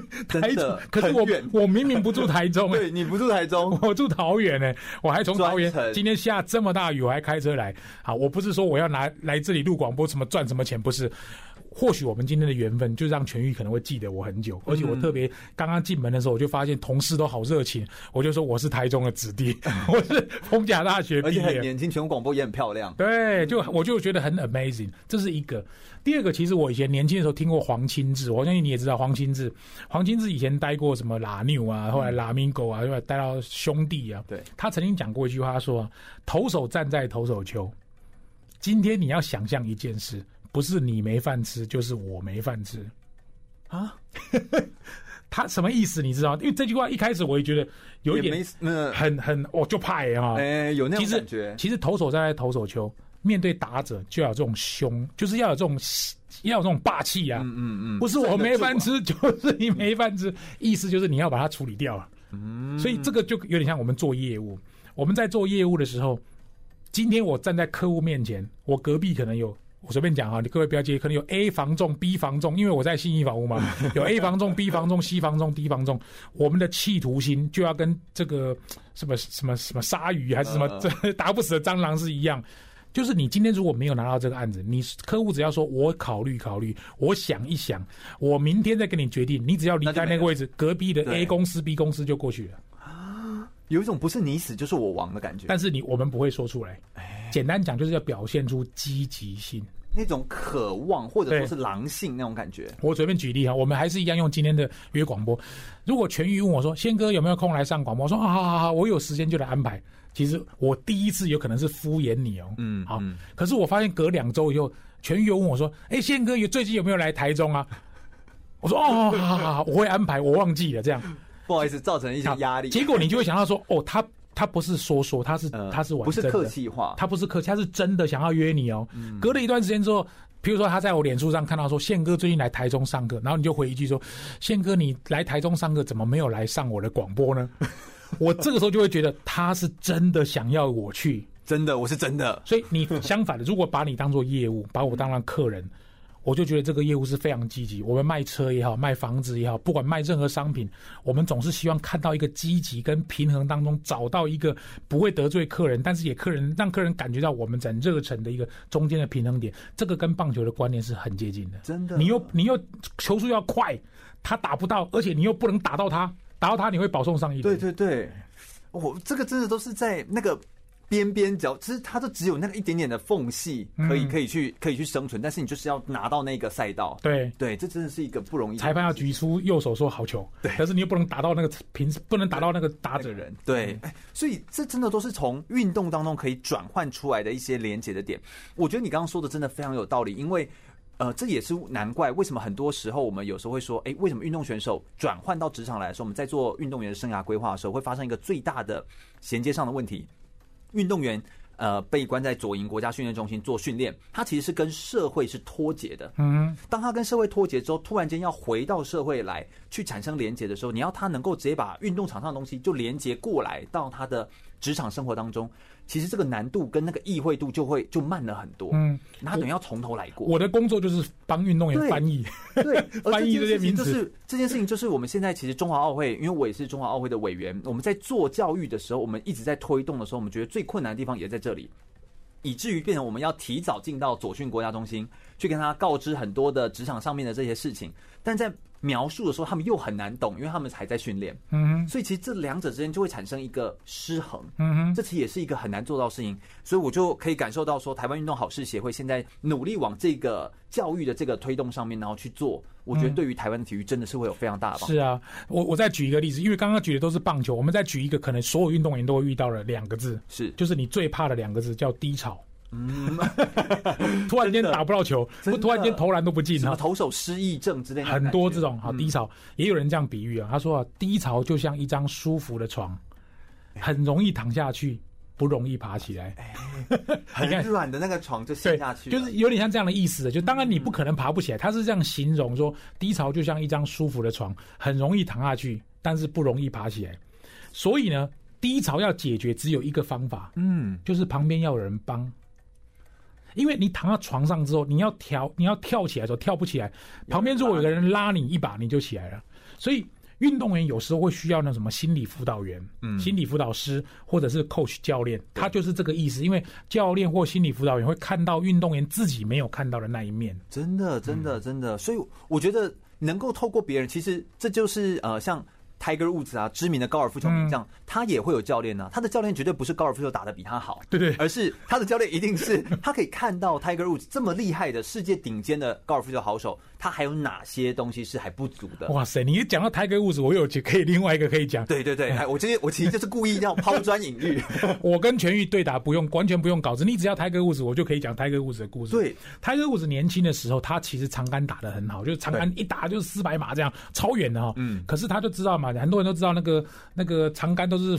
台中，可是我我明明不住台中，对，你不住台中，我住桃园呢，我还从桃园今天下这么大雨，我还开车来。好，我不是说我要拿来这里录广播，什么赚什么钱，不是。或许我们今天的缘分，就让全玉可能会记得我很久。而且我特别刚刚进门的时候，我就发现同事都好热情，我就说我是台中的子弟，我是丰甲大学毕业，
而且很年轻，全国广播也很漂亮。
对，就我就觉得很 amazing，这是一个。第二个，其实我以前年轻的时候听过黄清志，我相信你也知道黄清志。黄清志以前待过什么拉纽啊，后来拉米狗啊，后来待到兄弟啊。对，他曾经讲过一句话，他说：“投手站在投手球，今天你要想象一件事，不是你没饭吃，就是我没饭吃。”啊，他什么意思？你知道？因为这句话一开始我也觉得有一点很很哦，就怕啊。
哎，有那种感觉。
其实投手站在投手球。面对打者就要有这种凶，就是要有这种要有这种霸气啊！嗯嗯嗯，不是我没饭吃，就是你没饭吃，意思就是你要把它处理掉了。嗯，所以这个就有点像我们做业务，我们在做业务的时候，今天我站在客户面前，我隔壁可能有，我随便讲啊，你各位不要介意，可能有 A 房仲、B 房仲，因为我在信义房屋嘛，有 A 房仲、B 房仲、C 房仲、D 房仲，我们的企图心就要跟这个什么什么什么鲨鱼还是什么这 打不死的蟑螂是一样。就是你今天如果没有拿到这个案子，你客户只要说我考虑考虑，我想一想，我明天再跟你决定。你只要离开那个位置，隔壁的 A 公司、B 公司就过去了。
啊，有一种不是你死就是我亡的感觉。
但是你我们不会说出来。简单讲就是要表现出积极性，
那种渴望或者说是狼性那种感觉。
我随便举例哈，我们还是一样用今天的约广播。如果全宇问我说：“宪哥有没有空来上广播？”我说：“好好好，我有时间就来安排。”其实我第一次有可能是敷衍你哦，嗯，好，可是我发现隔两周以后，全宇又问我说：“哎，宪哥有最近有没有来台中啊？”我说：“哦，好好好，我会安排，我忘记了这样，
不好意思，造成一些压力。”
结果你就会想到说：“哦，他他不是说说，他是他是
不是客气话，
他不是客气，他是真的想要约你哦。”隔了一段时间之后，比如说他在我脸书上看到说：“宪哥最近来台中上课。”然后你就回一句说：“宪哥，你来台中上课，怎么没有来上我的广播呢？” 我这个时候就会觉得他是真的想要我去，
真的，我是真的。
所以你相反的，如果把你当做业务，把我当成客人，我就觉得这个业务是非常积极。我们卖车也好，卖房子也好，不管卖任何商品，我们总是希望看到一个积极跟平衡当中，找到一个不会得罪客人，但是也客人让客人感觉到我们在热忱的一个中间的平衡点。这个跟棒球的观念是很接近的。
真的，
你又你又球速要快，他打不到，而且你又不能打到他。打到他你会保送上一。
对对对，我这个真的都是在那个边边角，其实它都只有那个一点点的缝隙，可以可以去可以去生存，但是你就是要拿到那个赛道。
对
对，这真的是一个不容易。
裁判要举出右手说好球，对，但是你又不能打到那个平，不能打到那个打者人。
对，所以这真的都是从运动当中可以转换出来的一些连接的点。我觉得你刚刚说的真的非常有道理，因为。呃，这也是难怪为什么很多时候我们有时候会说，哎，为什么运动选手转换到职场来说，我们在做运动员的生涯规划的时候，会发生一个最大的衔接上的问题。运动员呃被关在左营国家训练中心做训练，他其实是跟社会是脱节的。嗯，当他跟社会脱节之后，突然间要回到社会来去产生连接的时候，你要他能够直接把运动场上的东西就连接过来到他的职场生活当中。其实这个难度跟那个意会度就会就慢了很多，嗯，那他等于要从头来过。
我的工作就是帮运动员翻译，
对，翻译这些名词。就是这件事情，就是我们现在其实中华奥会，因为我也是中华奥会的委员，我们在做教育的时候，我们一直在推动的时候，我们觉得最困难的地方也在这里，以至于变成我们要提早进到左训国家中心去跟他告知很多的职场上面的这些事情，但在。描述的时候，他们又很难懂，因为他们还在训练。嗯哼，所以其实这两者之间就会产生一个失衡。嗯哼，这其实也是一个很难做到的事情。所以我就可以感受到说，台湾运动好事协会现在努力往这个教育的这个推动上面，然后去做。我觉得对于台湾的体育真的是会有非常大的帮助。
是啊，我我再举一个例子，因为刚刚举的都是棒球，我们再举一个可能所有运动员都会遇到的两个字，是就是你最怕的两个字，叫低潮。嗯，突然间打不到球，不突然间投篮都不进，
什么投手失忆症之类的，
很多这种好低潮，也有人这样比喻啊。他说啊，低潮就像一张舒服的床，很容易躺下去，不容易爬起来。
很软的那个床就陷下去，
就是有点像这样的意思。就当然你不可能爬不起来，他是这样形容说，低潮就像一张舒服的床，很容易躺下去，但是不容易爬起来。所以呢，低潮要解决只有一个方法，嗯，就是旁边要有人帮。因为你躺到床上之后，你要跳，你要跳起来的时候跳不起来，旁边如果有个人拉你一把，你就起来了。所以运动员有时候会需要那什么心理辅导员、嗯，心理辅导师或者是 coach 教练，他就是这个意思。因为教练或心理辅导员会看到运动员自己没有看到的那一面。
真的，真的，真的。所以我觉得能够透过别人，其实这就是呃，像。Tiger Woods 啊，知名的高尔夫球名将，他也会有教练呢、啊。他的教练绝对不是高尔夫球打得比他好，
对对，
而是他的教练一定是他可以看到 Tiger Woods 这么厉害的世界顶尖的高尔夫球好手，他还有哪些东西是还不足的？
哇塞，你一讲到 Tiger Woods，我有可以另外一个可以讲。
对对对，我今天我其实就是故意要抛砖引玉。
我跟全玉对打不用完全不用稿子，你只要 Tiger Woods，我就可以讲 Tiger Woods 的故事。
对
，Tiger Woods 年轻的时候，他其实长杆打的很好，就是长杆一打就是四百码这样超远的哈。嗯，可是他就知道嘛，很多人都知道那个。那个长杆都是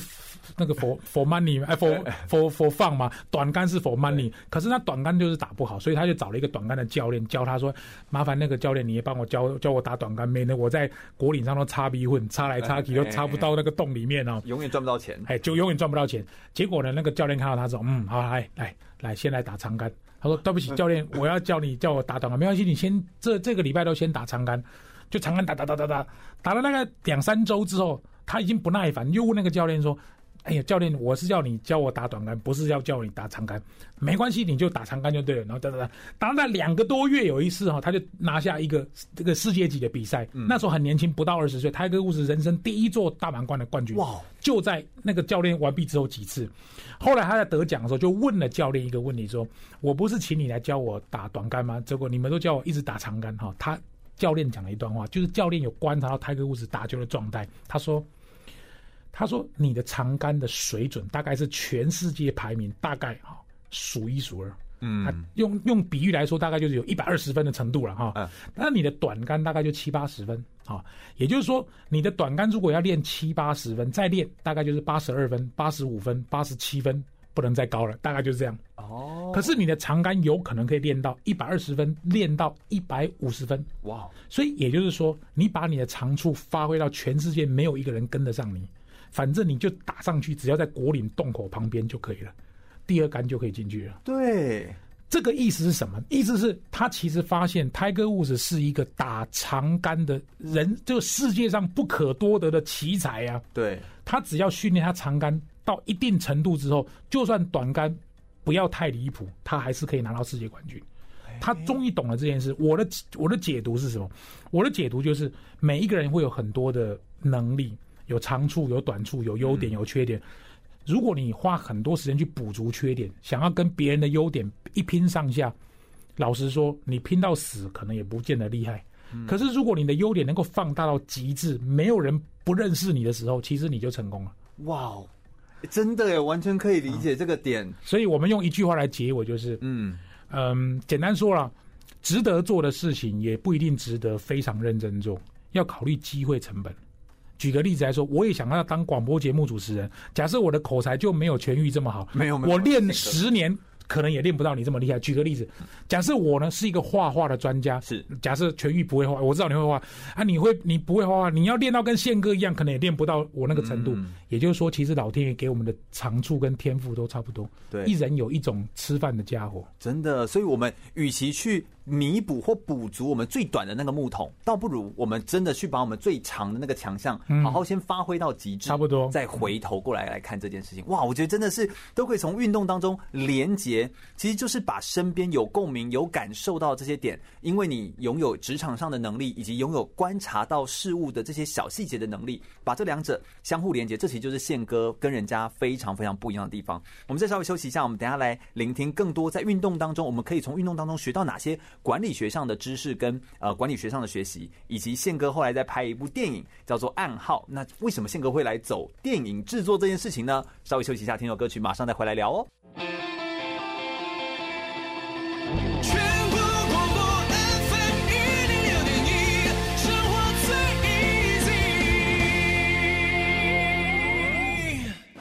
那个 for for money，哎 for for for fun 嘛，短杆是 for money。可是他短杆就是打不好，所以他就找了一个短杆的教练教他说：“麻烦那个教练，你也帮我教教我打短杆，免得我在果岭上都插鼻混，插来插去都插不到那个洞里面哦，
永远赚不到钱。
哎，就永远赚不到钱。结果呢，那个教练看到他说：嗯，好，来来来，先来打长杆。他说：对不起，教练，我要叫你叫我打短杆，没关系，你先这这个礼拜都先打长杆，就长杆打打打打打，打了大概两三周之后。”他已经不耐烦，又问那个教练说：“哎呀，教练，我是叫你教我打短杆，不是要叫你打长杆。没关系，你就打长杆就对了。”然后哒哒哒，打了两个多月，有一次哈，他就拿下一个这个世界级的比赛。嗯、那时候很年轻，不到二十岁，泰戈尔是人生第一座大满贯的冠军。哇！就在那个教练完毕之后几次，后来他在得奖的时候就问了教练一个问题：说我不是请你来教我打短杆吗？结果你们都叫我一直打长杆哈。他教练讲了一段话，就是教练有观察到泰戈尔打球的状态，他说。他说：“你的长杆的水准大概是全世界排名大概哈数一数二，嗯，用用比喻来说，大概就是有一百二十分的程度了哈。嗯，那你的短杆大概就七八十分啊，也就是说，你的短杆如果要练七八十分，再练大概就是八十二分、八十五分、八十七分，不能再高了，大概就是这样。哦，可是你的长杆有可能可以练到一百二十分，练到一百五十分。哇，所以也就是说，你把你的长处发挥到全世界，没有一个人跟得上你。”反正你就打上去，只要在果岭洞口旁边就可以了，第二杆就可以进去了。
对，
这个意思是什么？意思是他其实发现 Tiger Woods 是一个打长杆的人，就世界上不可多得的奇才啊。
对，
他只要训练他长杆到一定程度之后，就算短杆不要太离谱，他还是可以拿到世界冠军。他终于懂了这件事。我的我的解读是什么？我的解读就是每一个人会有很多的能力。有长处，有短处，有优点，有缺点。如果你花很多时间去补足缺点，想要跟别人的优点一拼上下，老实说，你拼到死可能也不见得厉害。可是如果你的优点能够放大到极致，没有人不认识你的时候，其实你就成功了。
哇哦，真的耶，完全可以理解这个点。
所以我们用一句话来结尾，就是嗯嗯，简单说了，值得做的事情也不一定值得非常认真做，要考虑机会成本。举个例子来说，我也想要当广播节目主持人。假设我的口才就没有全愈这么好，
没有，
我练十年。可能也练不到你这么厉害。举个例子，假设我呢是一个画画的专家，是假设全愈不会画，我知道你会画啊，你会你不会画画，你要练到跟宪哥一样，可能也练不到我那个程度。嗯、也就是说，其实老天爷给我们的长处跟天赋都差不多。对，一人有一种吃饭的家伙，
真的。所以我们与其去弥补或补足我们最短的那个木桶，倒不如我们真的去把我们最长的那个强项，好好先发挥到极致，
差不多，
再回头过来来看这件事情。哇，我觉得真的是都可以从运动当中连接，其实就是。是把身边有共鸣、有感受到这些点，因为你拥有职场上的能力，以及拥有观察到事物的这些小细节的能力，把这两者相互连接，这其实就是宪哥跟人家非常非常不一样的地方。我们再稍微休息一下，我们等下来聆听更多在运动当中，我们可以从运动当中学到哪些管理学上的知识跟呃管理学上的学习，以及宪哥后来在拍一部电影叫做《暗号》，那为什么宪哥会来走电影制作这件事情呢？稍微休息一下，听首歌曲，马上再回来聊哦。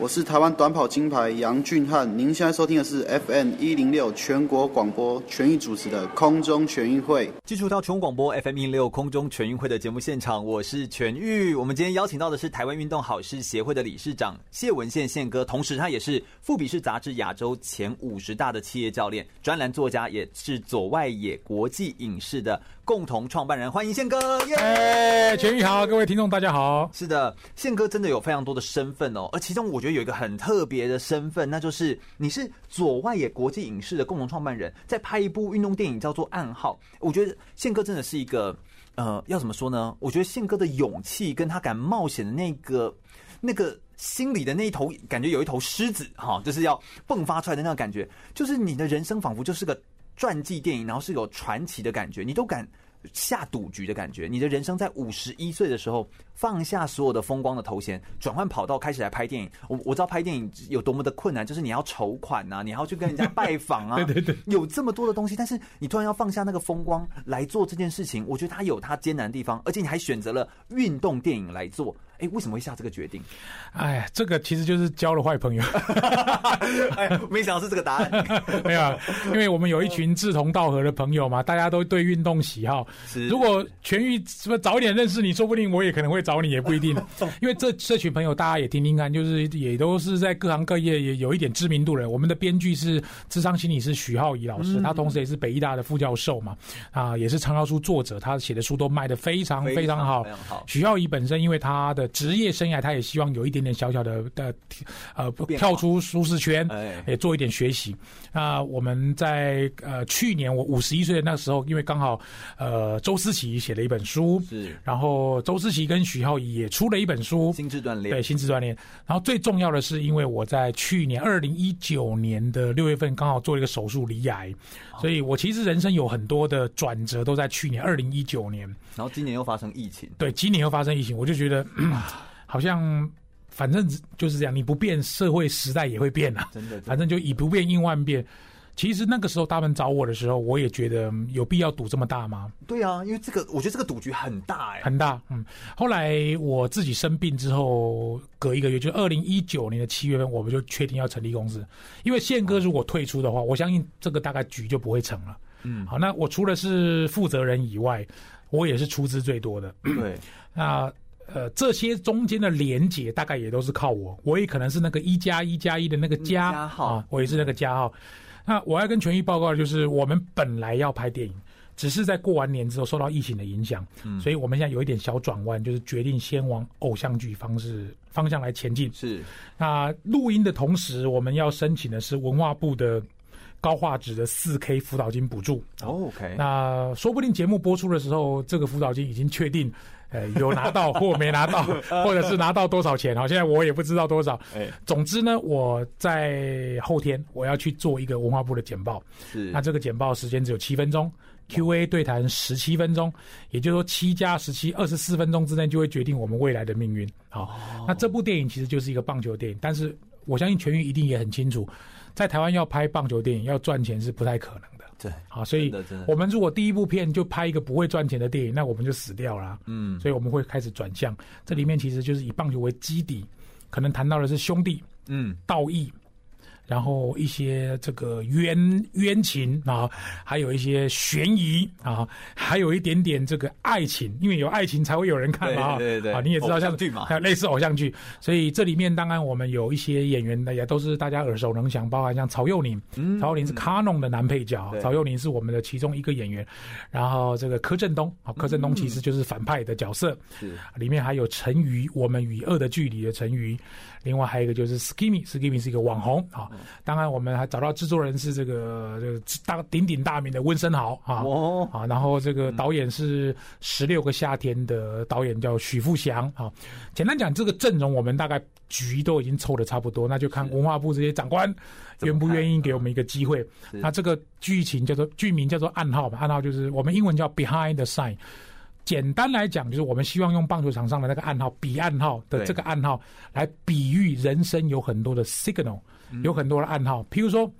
我是台湾短跑金牌杨俊翰，您现在收听的是 FM 一零六全国广播全域主持的空中全运会。
继续到全广播 FM 一零六空中全运会的节目现场，我是全域。我们今天邀请到的是台湾运动好事协会的理事长谢文宪宪哥，同时他也是富比士杂志亚洲前五十大的企业教练、专栏作家，也是左外野国际影视的共同创办人，欢迎宪哥！耶、
欸，全宇好，各位听众大家好。
是的，宪哥真的有非常多的身份哦，而其中我觉得有一个很特别的身份，那就是你是左外野国际影视的共同创办人，在拍一部运动电影叫做《暗号》。我觉得宪哥真的是一个，呃，要怎么说呢？我觉得宪哥的勇气跟他敢冒险的那个那个。心里的那一头感觉有一头狮子哈，就是要迸发出来的那种感觉，就是你的人生仿佛就是个传记电影，然后是有传奇的感觉，你都敢下赌局的感觉。你的人生在五十一岁的时候放下所有的风光的头衔，转换跑道开始来拍电影。我我知道拍电影有多么的困难，就是你要筹款呐、啊，你要去跟人家拜访啊，
对对对，
有这么多的东西，但是你突然要放下那个风光来做这件事情，我觉得它有它艰难的地方，而且你还选择了运动电影来做。哎，为什么会下这个决定？
哎，这个其实就是交了坏朋友。
哎，没想到是这个答案。
没有，因为我们有一群志同道合的朋友嘛，大家都对运动喜好。是，如果全玉什么早一点认识你，说不定我也可能会找你，也不一定。因为这这群朋友，大家也听听看，就是也都是在各行各业也有一点知名度的。我们的编剧是智商心理师许浩怡老师，嗯，他同时也是北医大的副教授嘛，啊，也是畅销书作者，他写的书都卖的非常非常好。许浩怡本身因为他的职业生涯，他也希望有一点点小小的的呃跳出舒适圈，也做一点学习。那我们在呃去年我五十一岁的那时候，因为刚好呃周思琪写了一本书，是，然后周思琪跟许浩怡也出了一本书《
心智锻炼》，
对，心智锻炼。然后最重要的是，因为我在去年二零一九年的六月份刚好做了一个手术离癌，所以我其实人生有很多的转折都在去年二零一九年。
然后今年又发生疫情，
对，今年又发生疫情，我就觉得。好像反正就是这样，你不变，社会时代也会变啊。真的，反正就以不变应万变。其实那个时候他们找我的时候，我也觉得有必要赌这么大吗？
对啊，因为这个我觉得这个赌局很大哎、欸，
很大。嗯，后来我自己生病之后，隔一个月，就二零一九年的七月份，我们就确定要成立公司。因为宪哥如果退出的话，我相信这个大概局就不会成了。嗯，好，那我除了是负责人以外，我也是出资最多的。对，那。呃，这些中间的连结大概也都是靠我，我也可能是那个一加一加一的那个加，加号啊，我也是那个加号。那我要跟全玉报告的就是，我们本来要拍电影，只是在过完年之后受到疫情的影响，嗯，所以我们现在有一点小转弯，就是决定先往偶像剧方式方向来前进。是，那录音的同时，我们要申请的是文化部的高画质的四 K 辅导金补助。哦，OK，那说不定节目播出的时候，这个辅导金已经确定。呃，有拿到或没拿到，或者是拿到多少钱？好，现在我也不知道多少。哎，总之呢，我在后天我要去做一个文化部的简报。是，那这个简报时间只有七分钟，Q&A 对谈十七分钟，也就是说七加十七，二十四分钟之内就会决定我们未来的命运。好，哦，那这部电影其实就是一个棒球电影，但是我相信全运一定也很清楚，在台湾要拍棒球电影要赚钱是不太可能。对，好，所以我们如果第一部片就拍一个不会赚钱的电影，那我们就死掉了。嗯，所以我们会开始转向，这里面其实就是以棒球为基底，可能谈到的是兄弟，嗯，道义。然后一些这个冤冤情啊，还有一些悬疑啊，还有一点点这个爱情，因为有爱情才会有人看嘛。对对对，啊，你也知道像剧嘛，还有类似偶像剧，所以这里面当然我们有一些演员的也都是大家耳熟能详，包含像曹佑宁，嗯，曹佑宁是卡农的男配角，嗯，曹佑宁是我们的其中一个演员。然后这个柯震东啊，柯震东其实就是反派的角色，是，里面还有陈瑜，我们与恶的距离的陈瑜。另外还有一个就是 Skimmy，Skimmy 是一个网红啊。当然我们还找到制作人是这个这个大鼎鼎大名的温森豪啊。哦。啊，然后这个导演是《十六个夏天》的导演叫许富祥啊。简单讲，这个阵容我们大概局都已经凑的差不多，那就看文化部这些长官愿不愿意给我们一个机会。那这个剧情叫做剧名叫做《暗号》吧，《暗号》就是我们英文叫 Behind the Sign。简单来讲，就是我们希望用棒球场上的那个暗号，彼岸号的这个暗号，来比喻人生有很多的 signal，有很多的暗号。譬如说，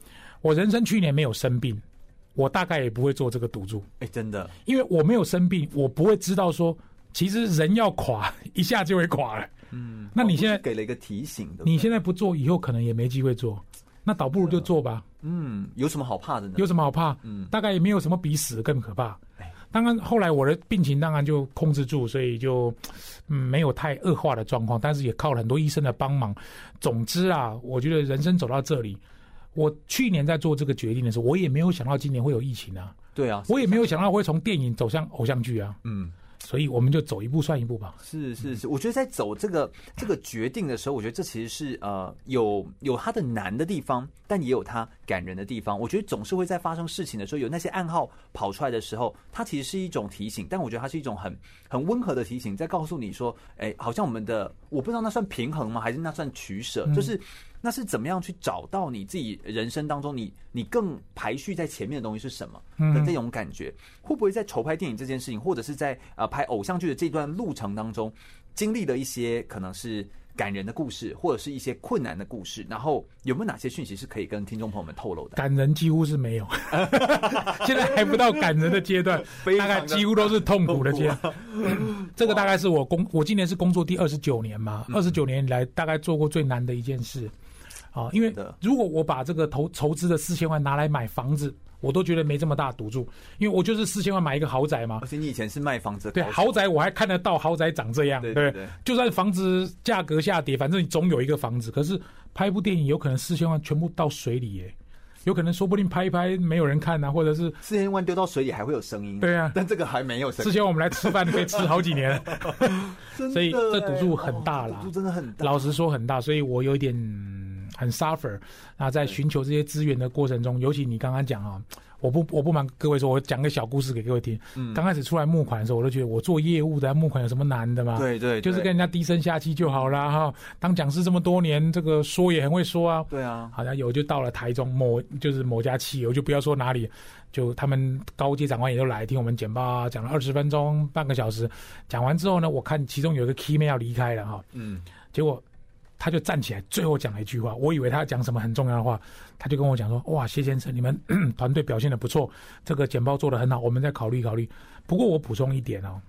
我人生去年没有生病，我大概也不会做这个赌注。哎，真的，因为我没有生病，我不会知道说，其实人要垮一下就会垮了。嗯，那你现在给了一个提醒，你现在不做，以后可能也没机会做，那倒不如就做吧。嗯，有什么好怕的呢？有什么好怕？嗯，大概也没有什么比死更可怕。当然，后来我的病情当然就控制住，所以就嗯没有太恶化的状况，但是也靠了很多医生的帮忙。总之啊，我觉得人生走到这里，我去年在做这个决定的时候，我也没有想到今年会有疫情啊。
对啊，
我也没有想到会从电影走向偶像剧啊。
嗯。
所以我们就走一步算一步吧。
是是是，我觉得在走这个这个决定的时候，我觉得这其实是呃有有它的难的地方，但也有它感人的地方。我觉得总是会在发生事情的时候，有那些暗号跑出来的时候，它其实是一种提醒，但我觉得它是一种很很温和的提醒，在告诉你说，哎，好像我们的我不知道那算平衡吗？还是那算取舍？就是。那是怎么样去找到你自己人生当中你你更排序在前面的东西是什么的这种感觉？会不会在筹拍电影这件事情，或者是在呃拍偶像剧的这段路程当中，经历了一些可能是感人的故事，或者是一些困难的故事？然后有没有哪些讯息是可以跟听众朋友们透露的？
感人几乎是没有，现在还不到感人的阶段，大概几乎都是痛苦的阶段。这个大概是我工我今年是工作第二十九年嘛，二十九年以来大概做过最难的一件事。啊，因为如果我把这个投筹资的四千万拿来买房子，我都觉得没这么大赌注，因为我就是四千万买一个豪宅嘛。
而且你以前是卖房子的，
对，豪宅我还看得到豪宅长这样，对对，对。就算房子价格下跌，反正你总有一个房子。可是拍一部电影，有可能四千万全部到水里耶，有可能说不定拍一拍没有人看啊，或者是
四千万丢到水里还会有声音。
对啊，
但这个还没有声音。
四千万我们来吃饭可以吃好几年，所以这赌注很大啦，
赌注真的很大。
老实说很大，所以我有一点。很 suffer，那在寻求这些资源的过程中，尤其你刚刚讲啊，我不我不瞒各位说，我讲个小故事给各位听。嗯，刚开始出来募款的时候，我都觉得我做业务的募款有什么难的嘛？
对对，
就是跟人家低声下气就好啦。哈。当讲师这么多年，这个说也很会说啊。
对啊，
好像有就到了台中某就是某家汽油，就不要说哪里，就他们高阶长官也都来听我们简报啊，讲了二十分钟半个小时，讲完之后呢，我看其中有一个 key man 要离开了哈。嗯，结果。他就站起来，最后讲了一句话。我以为他要讲什么很重要的话，他就跟我讲说：“哇，谢先生，你们 团队表现的不错，这个简报做的很好，我们再考虑考虑。不过我补充一点哦，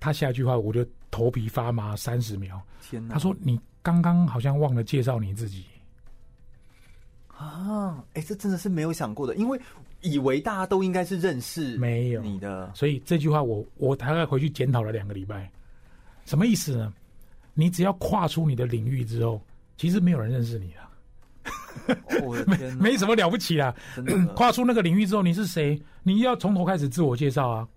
他下一句话我就头皮发麻三十秒。天哪！他说你刚刚好像忘了介绍你自己
啊！哎，这真的是没有想过的，因为以为大家都应该是认识没有你的，
所以这句话我我大概回去检讨了两个礼拜，什么意思呢？”你只要跨出你的领域之后，其实没有人认识你了。
我的 天，
没什么了不起啊！跨出那个领域之后，你是谁？你要从头开始自我介绍啊！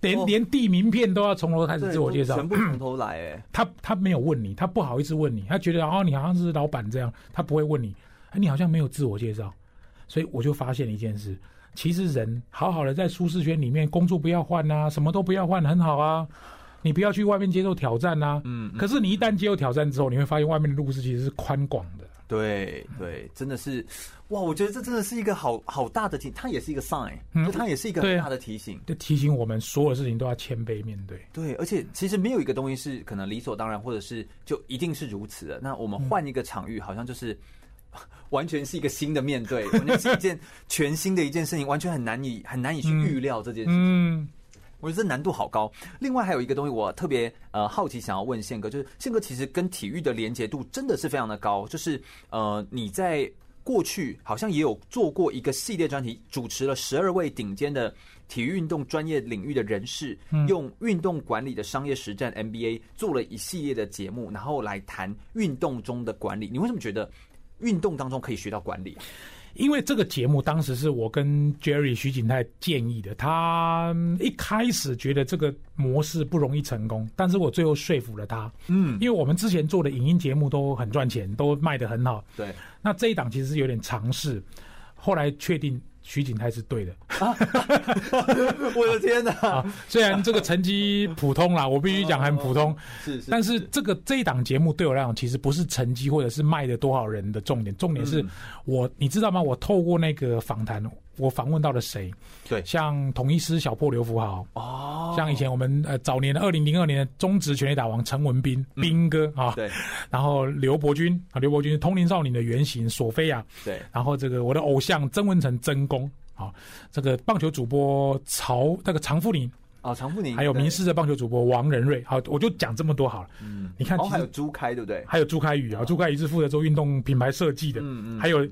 连连递名片都要从头开始自我介绍，
全部 从头来。哎，
他他没有问你，他不好意思问你，他觉得哦，你好像是老板这样，他不会问你。哎，你好像没有自我介绍，所以我就发现了一件事：其实人好好的在舒适圈里面工作，不要换啊，什么都不要换，很好啊。你不要去外面接受挑战呐，嗯，可是你一旦接受挑战之后，你会发现外面的路是其实是宽广的。
对对，真的是，哇！我觉得这真的是一个好好大的提，它也是一个 sign，嗯，就它也是一个很大的提醒，
就提醒我们所有事情都要谦卑面对。
对，而且其实没有一个东西是可能理所当然，或者是就一定是如此的。那我们换一个场域，好像就是 完全是一个新的面对，完全是一件全新的一件事情，完全很难以很难以去预料这件事情。嗯。我觉得这难度好高。另外还有一个东西，我特别呃好奇，想要问宪哥，就是宪哥其实跟体育的连结度真的是非常的高。就是呃你在过去好像也有做过一个系列专题，主持了十二位顶尖的体育运动专业领域的人士，用运动管理的商业实战 MBA 做了一系列的节目，然后来谈运动中的管理。你为什么觉得运动当中可以学到管理？
因为这个节目当时是我跟 Jerry 徐景泰建议的，他一开始觉得这个模式不容易成功，但是我最后说服了他。嗯，因为我们之前做的影音节目都很赚钱，都卖得很好。
对，
那这一档其实是有点尝试，后来确定。徐景泰是对的，啊、
我的天哪、啊！
虽然这个成绩普通啦，我必须讲很普通，是，但是这个这一档节目对我来讲，其实不是成绩或者是卖的多少人的重点，重点是我，你知道吗？我透过那个访谈。我访问到了谁？
对，
像统一师小破刘福豪哦，像以前我们呃早年的二零零二年的中职全垒打王陈文斌斌哥啊，
对，
然后刘伯钧啊，刘伯钧是通灵少女的原型索菲亚，
对，
然后这个我的偶像曾文成曾公啊，这个棒球主播曹那个常富宁
啊，常富宁，
还有名师的棒球主播王仁瑞，好，我就讲这么多好了。嗯，你看，
还有朱开对不对？
还有朱开宇啊，朱开宇是负责做运动品牌设计的，嗯嗯，还有。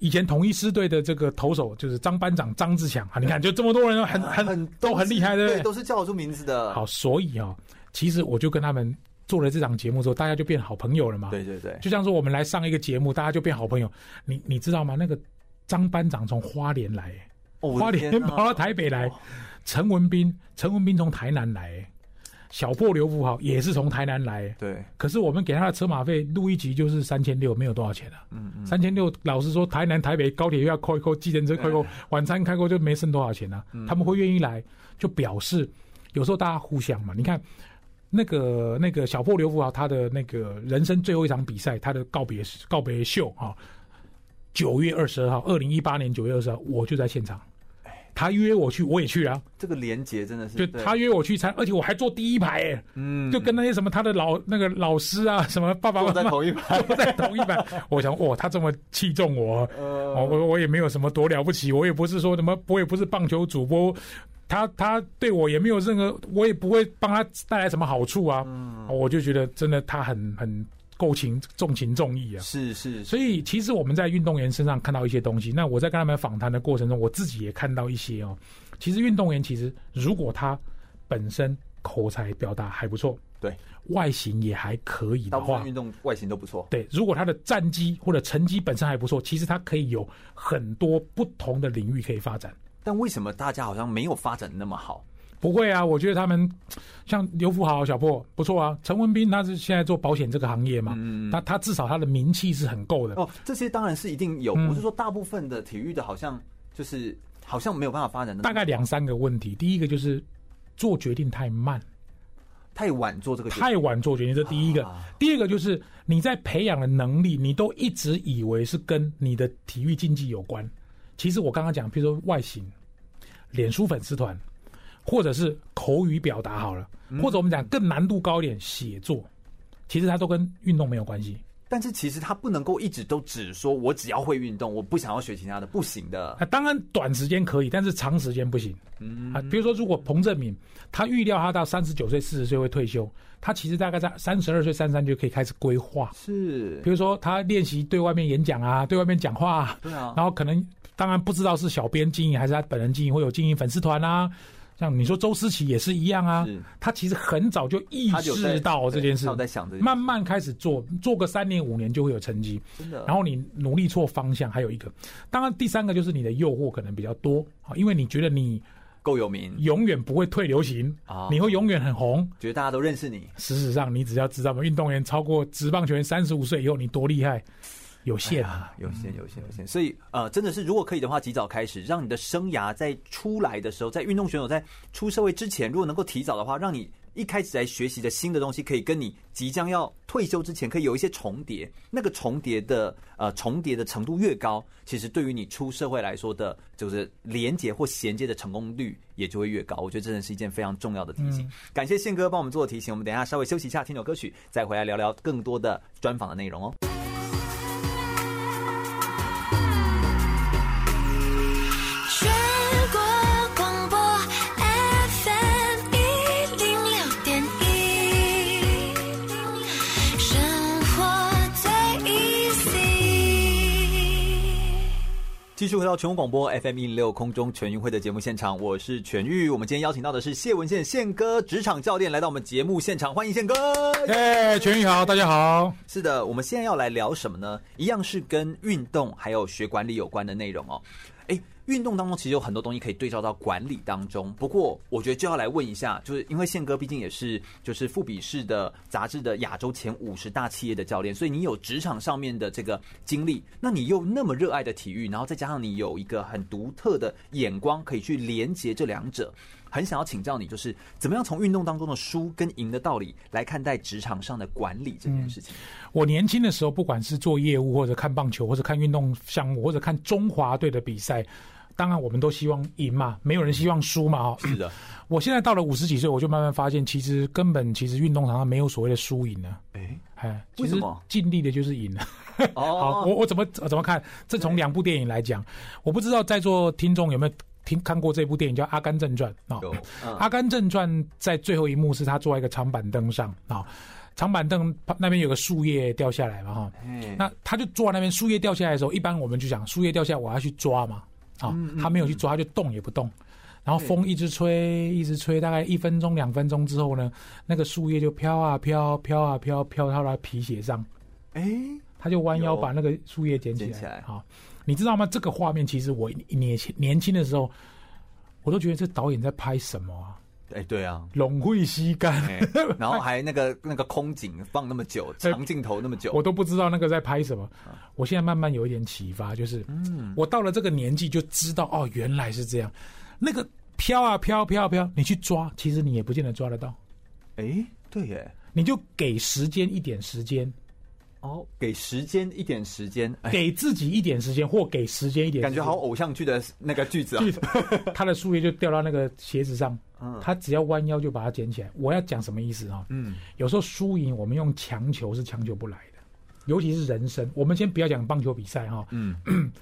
以前统一师队的这个投手就是张班长张志强啊，你看就这么多人很很很都很厉害的，
对，都是叫得出名字的。
好，所以啊、哦，其实我就跟他们做了这档节目之后，大家就变好朋友了嘛。
对对对，
就像说我们来上一个节目，大家就变好朋友。你你知道吗？那个张班长从花莲来，
哦
花莲跑到台北来，陈文斌，陈文斌从台南来，小破刘富豪也是从台南来，
对。
可是我们给他的车马费录一集就是三千六，没有多少钱啊。嗯嗯。三千六，老实说，台南台北高铁又要扣一扣，计程车扣一扣，晚餐开过就没剩多少钱啊。他们会愿意来，就表示有时候大家互相嘛。你看那个那个小破刘福豪，他的那个人生最后一场比赛，他的告别告别秀啊，九月二十二号，二零一八年九月二十二号，我就在现场。他约我去，我也去啊。
这个连结真的是，
就他约我去参，而且我还坐第一排，哎，嗯，就跟那些什么他的老那个老师啊，什么爸爸妈妈
在同一排，
坐在同一排。我想，哇，他这么器重我，我我我也没有什么多了不起，我也不是说什么，我也不是棒球主播，他他对我也没有任何，我也不会帮他带来什么好处啊。嗯我就觉得真的他很很。够情重情重义啊，
是是，
所以其实我们在运动员身上看到一些东西。那我在跟他们访谈的过程中，我自己也看到一些哦。其实运动员其实如果他本身口才表达还不错，
对，
外形也还可以的话，
运动外形都不错。
对，如果他的战绩或者成绩本身还不错，其实他可以有很多不同的领域可以发展。
但为什么大家好像没有发展那么好？
不会啊，我觉得他们像刘福豪、小破不错啊。陈文斌他是现在做保险这个行业嘛，嗯、他他至少他的名气是很够的。
哦，这些当然是一定有，不、嗯、是说大部分的体育的，好像就是好像没有办法发展的。
大概两三个问题，第一个就是做决定太慢，
太晚做这个，
太晚做决定，这第一个。啊、第二个就是你在培养的能力，你都一直以为是跟你的体育竞技有关。其实我刚刚讲，比如说外形、脸书粉丝团。或者是口语表达好了，或者我们讲更难度高一点，写作，其实它都跟运动没有关系。
但是其实它不能够一直都只说我只要会运动，我不想要学其他的，不行的。
啊，当然短时间可以，但是长时间不行。嗯啊，比如说如果彭正敏，他预料他到三十九岁、四十岁会退休，他其实大概在三十二岁、三十三就可以开始规划。
是，
比如说他练习对外面演讲啊，对外面讲话。
啊对啊。
然后可能当然不知道是小编经营还是他本人经营，会有经营粉丝团啊。像你说周思齐也是一样啊，他其实很早就意识到这件事，慢慢开始做，做个三年五年就会有成绩。真的，然后你努力错方向，还有一个，当然第三个就是你的诱惑可能比较多啊，因为你觉得你
够有名，
永远不会退流行啊，你会永远很红，
觉得大家都认识你。
事实上，你只要知道嘛，运动员超过职棒球员三十五岁以后，你多厉害。有限啊，
有限，有限，有限。所以，呃，真的是，如果可以的话，及早开始，让你的生涯在出来的时候，在运动选手在出社会之前，如果能够提早的话，让你一开始来学习的新的东西，可以跟你即将要退休之前，可以有一些重叠。那个重叠的，呃，重叠的程度越高，其实对于你出社会来说的，就是连接或衔接的成功率也就会越高。我觉得真的是一件非常重要的提醒。嗯、感谢宪哥帮我们做的提醒。我们等一下稍微休息一下，听首歌曲，再回来聊聊更多的专访的内容哦。继续回到全国广播 FM 一零六空中全运会的节目现场，我是全玉。我们今天邀请到的是谢文宪宪哥，职场教练来到我们节目现场，欢迎宪哥。
哎，全玉好，大家好。
是的，我们现在要来聊什么呢？一样是跟运动还有学管理有关的内容哦。运动当中其实有很多东西可以对照到管理当中，不过我觉得就要来问一下，就是因为宪哥毕竟也是就是富比士的杂志的亚洲前五十大企业的教练，所以你有职场上面的这个经历，那你又那么热爱的体育，然后再加上你有一个很独特的眼光，可以去连接这两者，很想要请教你，就是怎么样从运动当中的输跟赢的道理来看待职场上的管理这件事情。
我年轻的时候，不管是做业务，或者看棒球，或者看运动项目，或者看中华队的比赛。当然，我们都希望赢嘛，没有人希望输嘛。哈，
是的。
我现在到了五十几岁，我就慢慢发现，其实根本其实运动场上没有所谓的输赢呢。
哎，
哎，为什么？尽力的就是赢了。哦，好，我我怎么怎么看？这从两部电影来讲，我不知道在座听众有没有听看过这部电影叫《阿甘正传》啊？有。《阿甘正传》在最后一幕是他坐在一个长板凳上啊，长板凳那边有个树叶掉下来嘛哈。那他就坐在那边，树叶掉下来的时候，一般我们就讲树叶掉下来，我要去抓嘛。啊，他没有去抓，他就动也不动，然后风一直吹，一直吹，大概一分钟、两分钟之后呢，那个树叶就飘啊飘，飘啊飘，飘到他皮鞋上，哎，他就弯腰把那个树叶捡起来。好，你知道吗？这个画面其实我年轻年轻的时候，我都觉得这导演在拍什么啊？
哎，对啊，
龙会吸干，
然后 还那个那个空景放那么久，长镜头那么久，
我都不知道那个在拍什么。我现在慢慢有一点启发，就是，嗯，我到了这个年纪就知道，哦，原来是这样。那个飘啊飘飘飘，你去抓，其实你也不见得抓得到。
哎，对耶，
你就给时间一点时间。
哦，给时间一点时间，
给自己一点时间，或给时间一点时间，
感觉好偶像剧的那个句子啊。
他的树叶就掉到那个鞋子上，嗯，他只要弯腰就把它捡起来。我要讲什么意思啊？嗯，有时候输赢我们用强求是强求不来的，尤其是人生。我们先不要讲棒球比赛哈，嗯。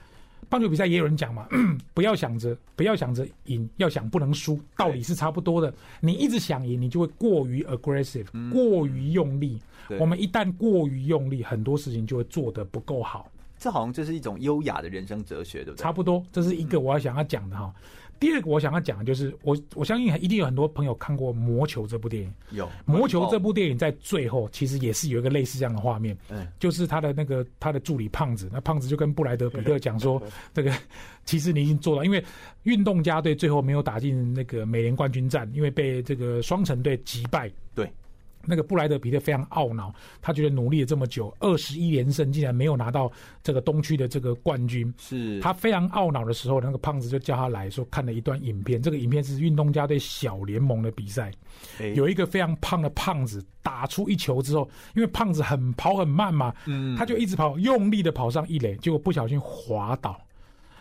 棒球比赛也有人讲嘛，不要想着不要想着赢，要想不能输，道理是差不多的。你一直想赢，你就会过于 aggressive，嗯，过于用力。我们一旦过于用力，很多事情就会做得不够好。
这好像就是一种优雅的人生哲学，对不对？
差不多，这是一个我要想要讲的哈。第二个我想要讲的就是，我我相信一定有很多朋友看过《魔球》这部电影。
有《
魔球》这部电影在最后其实也是有一个类似这样的画面，嗯，就是他的那个他的助理胖子，那胖子就跟布莱德比特讲说，这个其实你已经做到，因为运动家队最后没有打进那个美联冠军战，因为被这个双城队击败，
对。
那个布莱德彼特非常懊恼，他觉得努力了这么久，二十一连胜竟然没有拿到这个东区的这个冠军，
是。
他非常懊恼的时候，那个胖子就叫他来说看了一段影片，这个影片是运动家对小联盟的比赛，有一个非常胖的胖子打出一球之后，因为胖子很跑很慢嘛，嗯，他就一直跑，用力的跑上一垒，结果不小心滑倒。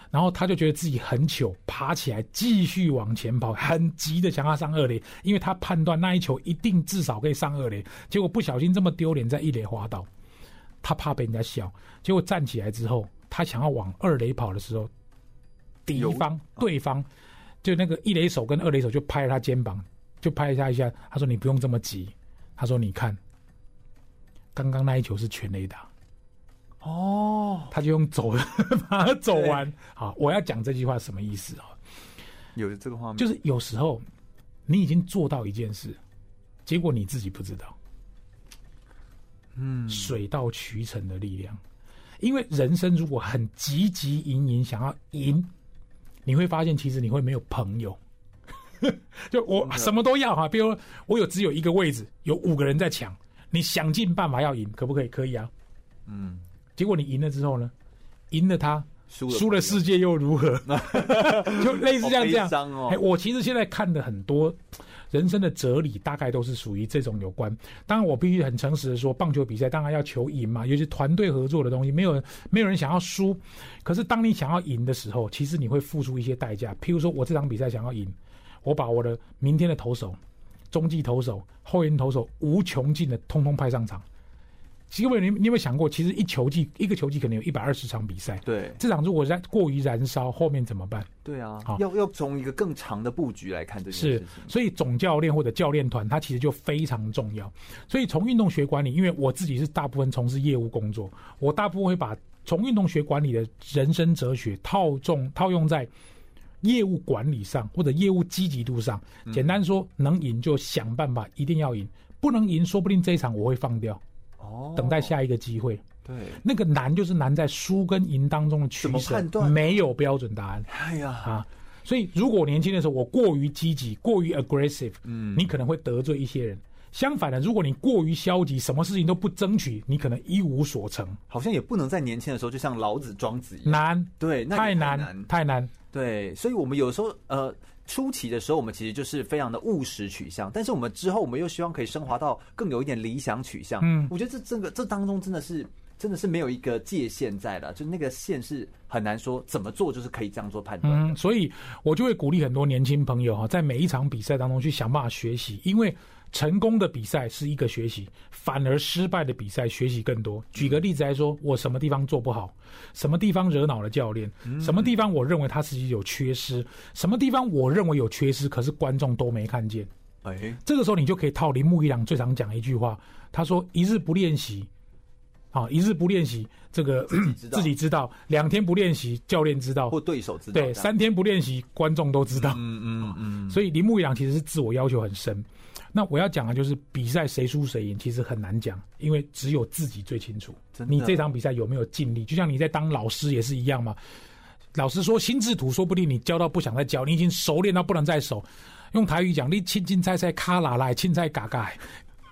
然后他就觉得自己很糗，爬起来继续往前跑，很急的想要上二垒，因为他判断那一球一定至少可以上二垒。结果不小心这么丢脸，在一垒滑倒，他怕被人家笑。结果站起来之后，他想要往二垒跑的时候，敌方对方就那个一垒手跟二垒手就拍了他肩膀，就拍了他一下。他说：“你不用这么急。”他说：“你看，刚刚那一球是全垒打。”哦，他就用走的 把它走完。好，我要讲这句话什么意思啊？
有这个画面，
就是有时候你已经做到一件事，结果你自己不知道。嗯，水到渠成的力量。因为人生如果很汲汲营营想要赢，你会发现其实你会没有朋友。就我什么都要哈，比如我有只有一个位置，有五个人在抢，你想尽办法要赢，可不可以？可以啊。嗯。结果你赢了之后呢？赢了他，输输了世界又如何？就类似这样这样。哦、我其实现在看的很多人生的哲理，大概都是属于这种有关。当然，我必须很诚实的说，棒球比赛当然要求赢嘛，尤其是团队合作的东西，没有人没有人想要输。可是当你想要赢的时候，其实你会付出一些代价。譬如说我这场比赛想要赢，我把我的明天的投手、中继投手、后援投手无穷尽的通通派上场。其实，你你有没有想过，其实一球季一个球季可能有一百二十场比赛。
对，
这场如果燃过于燃烧，后面怎么办？
对啊，好要要从一个更长的布局来看这件事情。
是，所以总教练或者教练团，他其实就非常重要。所以从运动学管理，因为我自己是大部分从事业务工作，我大部分会把从运动学管理的人生哲学套中套用在业务管理上或者业务积极度上。简单说，能赢就想办法一定要赢，不能赢，说不定这一场我会放掉。哦，等待下一个机会。
对，
那个难就是难在输跟赢当中的取舍，没有标准答案。
哎呀，啊，
所以如果年轻的时候我过于积极、过于 aggressive，嗯，你可能会得罪一些人。相反的，如果你过于消极，什么事情都不争取，你可能一无所成。
好像也不能在年轻的时候就像老子、庄子一样。
难，
对，那
太
难，
太难，太难。
对，所以我们有时候呃。初期的时候，我们其实就是非常的务实取向，但是我们之后，我们又希望可以升华到更有一点理想取向。嗯，我觉得这这个这当中真的是真的是没有一个界限在的，就那个线是很难说怎么做就是可以这样做判断。
嗯，所以我就会鼓励很多年轻朋友哈，在每一场比赛当中去想办法学习，因为。成功的比赛是一个学习，反而失败的比赛学习更多。举个例子来说，我什么地方做不好，什么地方惹恼了教练，什么地方我认为他自己有缺失，什么地方我认为有缺失，可是观众都没看见。哎，这个时候你就可以套铃木一朗最常讲一句话，他说：“一日不练习，啊，一日不练习，这个自己知道，两天不练习，教练知道，
或对手知道；
对，三天不练习，观众都知道。”
嗯嗯嗯。
所以铃木一朗其实是自我要求很深。那我要讲的就是比赛谁输谁赢，其实很难讲，因为只有自己最清楚。你这场比赛有没有尽力？就像你在当老师也是一样嘛。老师说心智图，说不定你教到不想再教，你已经熟练到不能再熟。用台语讲，你青青菜菜卡拉来，青菜嘎嘎，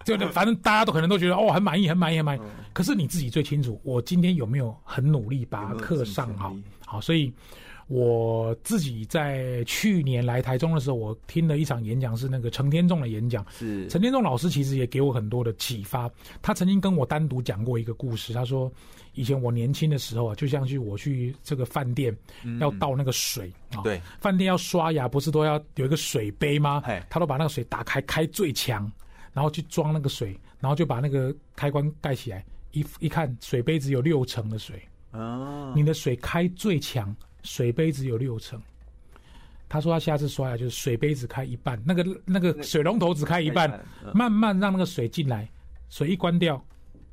就反正大家都可能都觉得哦，很满意，很满意，很满意。可是你自己最清楚，我今天有没有很努力把课上好？好，所以。我自己在去年来台中的时候，我听了一场演讲，是那个陈天仲的演讲。是陈天仲老师其实也给我很多的启发。他曾经跟我单独讲过一个故事。他说，以前我年轻的时候啊，就像是我去这个饭店要倒那个水啊，对，饭店要刷牙不是都要有一个水杯吗？他都把那个水打开，开最强，然后去装那个水，然后就把那个开关盖起来，一一看水杯只有六成的水。哦，你的水开最强。水杯子有六成，他说他下次刷牙就是水杯子开一半，那个那个水龙头只开一半，慢慢让那个水进来，水一关掉，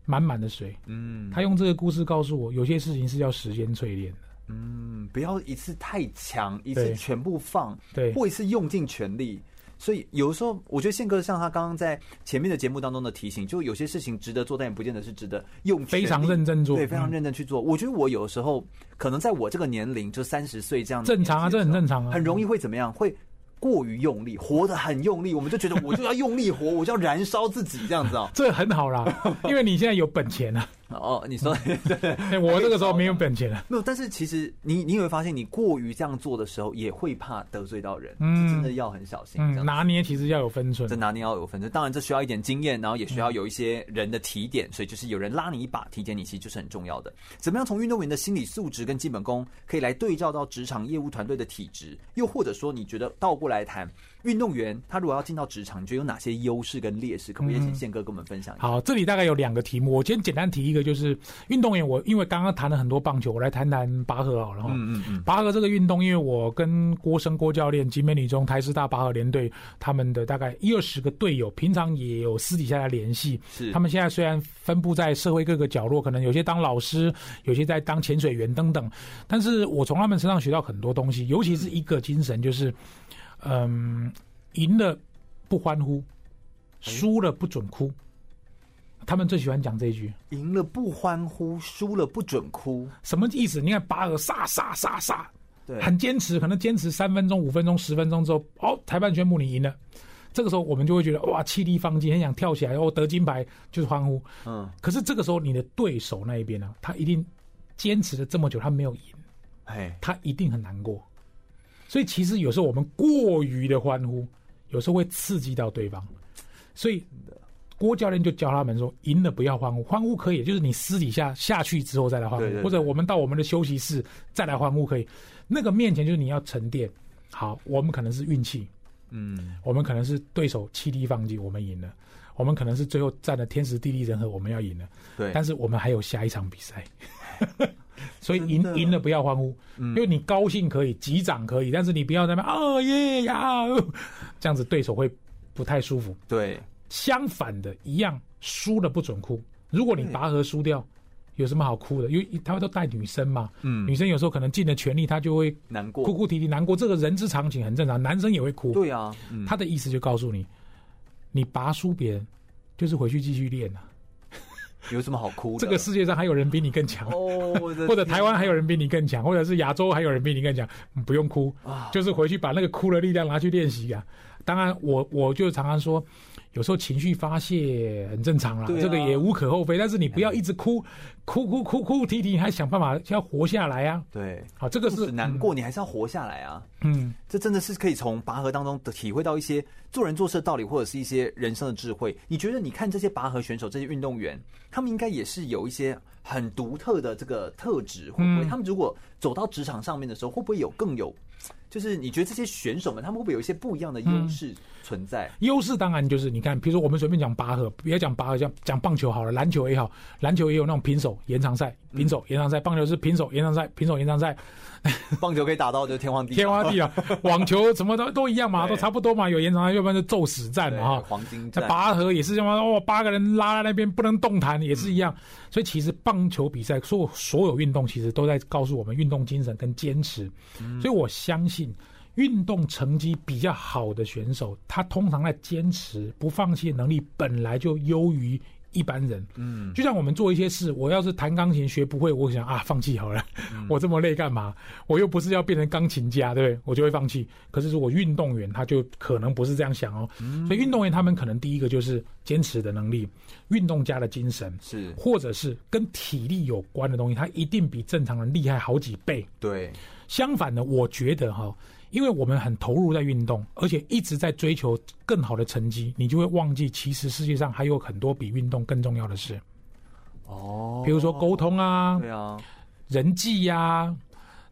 满满的水。嗯，他用这个故事告诉我，有些事情是要时间淬炼的。
嗯，不要一次太强，一次全部放，对，或一次用尽全力。所以有的时候，我觉得宪哥像他刚刚在前面的节目当中的提醒，就有些事情值得做，但也不见得是值得用
非常认真做，
对，非常认真去做。我觉得我有的时候可能在我这个年龄，就三十岁这样子，
正常啊，这很正常啊，
很容易会怎么样？会。过于用力，活得很用力，我们就觉得我就要用力活，我就要燃烧自己这样子啊、喔，
这很好啦，因为你现在有本钱了。
哦，你说
对，我那个时候没有本钱了。
没有，但是其实你你有没有发现，你过于这样做的时候，也会怕得罪到人，嗯，真的要很小心。
嗯，拿捏其实要有分寸，
这拿捏要有分寸。当然，这需要一点经验，然后也需要有一些人的提点，所以就是有人拉你一把，提点你，其实就是很重要的。怎么样从运动员的心理素质跟基本功，可以来对照到职场业务团队的体质？又或者说，你觉得倒过来谈？运动员他如果要进到职场，你觉得有哪些优势跟劣势？可不可以请宪哥跟我们分享一下？
好，这里大概有两个题目，我先简单提一个，就是运动员。我因为刚刚谈了很多棒球，我来谈谈拔河好了。嗯嗯嗯。拔河这个运动，因为我跟郭生郭教练、金美女中、台师大拔河联队他们的大概一二十个队友，平常也有私底下的联系。是。他们现在虽然分布在社会各个角落，可能有些当老师，有些在当潜水员等等，但是我从他们身上学到很多东西，尤其是一个精神，就是。嗯，赢了不欢呼，输了不准哭。他们最喜欢讲这一句：
赢了不欢呼，输了不准哭。
什么意思？你看巴尔，杀杀杀杀，对，很坚持，可能坚持三分钟、五分钟、十分钟之后，哦，裁判宣布你赢了。这个时候我们就会觉得哇，气力方尽，很想跳起来，哦，得金牌就是欢呼。嗯，可是这个时候你的对手那一边呢，他一定坚持了这么久，他没有赢，哎，他一定很难过。所以其实有时候我们过于的欢呼，有时候会刺激到对方。所以郭教练就教他们说：赢了不要欢呼，欢呼可以，就是你私底下下去之后再来欢呼，对对对，或者我们到我们的休息室再来欢呼可以。那个面前就是你要沉淀。好，我们可能是运气，嗯，我们可能是对手气力放弃，我们赢了。我们可能是最后占了天时地利人和，我们要赢了。对，但是我们还有下一场比赛。所以赢赢了不要欢呼，嗯，因为你高兴可以，击掌可以，但是你不要在那边哦耶呀，这样子对手会不太舒服。
对，
相反的一样，输了不准哭。如果你拔河输掉，有什么好哭的？因为他们都带女生嘛，嗯，女生有时候可能尽了全力，她就会难过，哭哭啼啼难过，这个人之常情，很正常。男生也会哭。
对啊，
嗯，他的意思就告诉你，你拔输别人，就是回去继续练啊。
有什么好哭的？
这个世界上还有人比你更强哦，或者台湾还有人比你更强，或者是亚洲还有人比你更强，不用哭，就是回去把那个哭的力量拿去练习啊。当然我，我我就常常说。有时候情绪发泄很正常啦，啊，这个也无可厚非。但是你不要一直哭，哭哭哭哭啼啼，你还想办法要活下来啊？
对，
好，这个是
难过，你还是要活下来啊。嗯，这真的是可以从拔河当中的体会到一些做人做事的道理，或者是一些人生的智慧。你觉得，你看这些拔河选手、这些运动员，他们应该也是有一些很独特的这个特质，会不会？他们如果走到职场上面的时候，会不会有更有？就是你觉得这些选手们，他们会不会有一些不一样的优势存在？
嗯、优势当然就是你看，比如说我们随便讲拔河，不要讲拔河，讲讲棒球好了，篮球也好，篮球也有那种平手延长赛，平手延长赛，棒球是平手延长赛，平手延长赛。
棒球可以打到就天荒地
天荒地老，网球什么都都一样嘛，都差不多嘛，有延长赛，要不然就宙死战嘛哈。
黄金
在拔河也是这样哦，八个人拉在那边不能动弹，也是一样。嗯、所以其实棒球比赛，所有所有运动其实都在告诉我们运动精神跟坚持。嗯、所以我相信运动成绩比较好的选手，他通常在坚持不放弃的能力本来就优于一般人。嗯，就像我们做一些事，我要是弹钢琴学不会，我想啊，放弃好了，嗯、我这么累干嘛？我又不是要变成钢琴家，对不对？我就会放弃。可是如果运动员，他就可能不是这样想哦。嗯、所以运动员他们可能第一个就是坚持的能力，运动家的精神
是，
或者是跟体力有关的东西，他一定比正常人厉害好几倍。
对，
相反的，我觉得哈。因为我们很投入在运动，而且一直在追求更好的成绩，你就会忘记，其实世界上还有很多比运动更重要的事。
哦，
比如说沟通啊，
对啊，
人际呀、啊，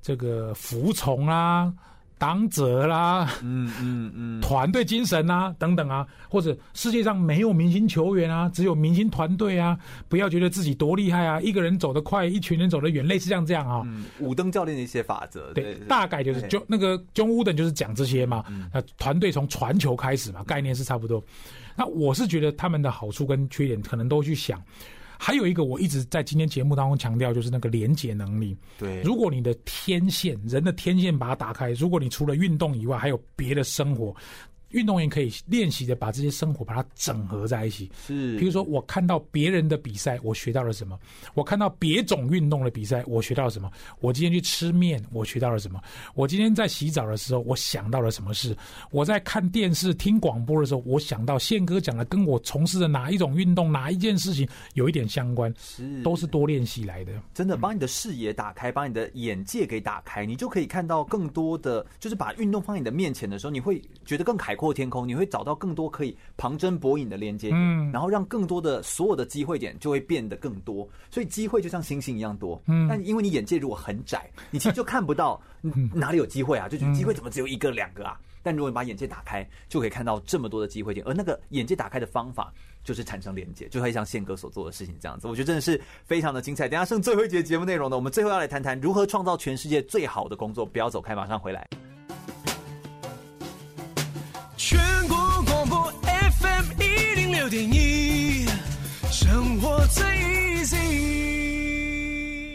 这个服从啊。当责啦，
嗯嗯嗯，
团队精神啊，等等啊，或者世界上没有明星球员啊，只有明星团队啊，不要觉得自己多厉害啊，一个人走得快，一群人走得远，类似像这样啊。
嗯，武登教练的一些法则，
对，大概就是就那个 John Wooden 就是讲这些嘛。那团队从传球开始嘛，概念是差不多。那我是觉得他们的好处跟缺点可能都去想。还有一个，我一直在今天节目当中强调，就是那个连接能力。
对，
如果你的天线，人的天线把它打开，如果你除了运动以外还有别的生活。运动员可以练习的把这些生活把它整合在一起。
是，
比如说我看到别人的比赛，我学到了什么？我看到别种运动的比赛，我学到了什么？我今天去吃面，我学到了什么？我今天在洗澡的时候，我想到了什么事？我在看电视、听广播的时候，我想到宪哥讲的跟我从事的哪一种运动、哪一件事情有一点相关，
是，
都是多练习来的。
真的，把你的视野打开，把你的眼界给打开，你就可以看到更多的，就是把运动放在你的面前的时候，你会觉得更开阔天空，你会找到更多可以旁征博引的连接点，嗯，然后让更多的所有的机会点就会变得更多，所以机会就像星星一样多，嗯，但因为你眼界如果很窄，你其实就看不到 哪里有机会啊，就觉得机会怎么只有一个两个啊？但如果你把眼界打开，就可以看到这么多的机会点，而那个眼界打开的方法就是产生连接，就会像宪哥所做的事情这样子，我觉得真的是非常的精彩。等下剩最后一节节目内容呢，我们最后要来谈谈如何创造全世界最好的工作。不要走开，马上回来。
全国广播 fm 一零六点一生活最 easy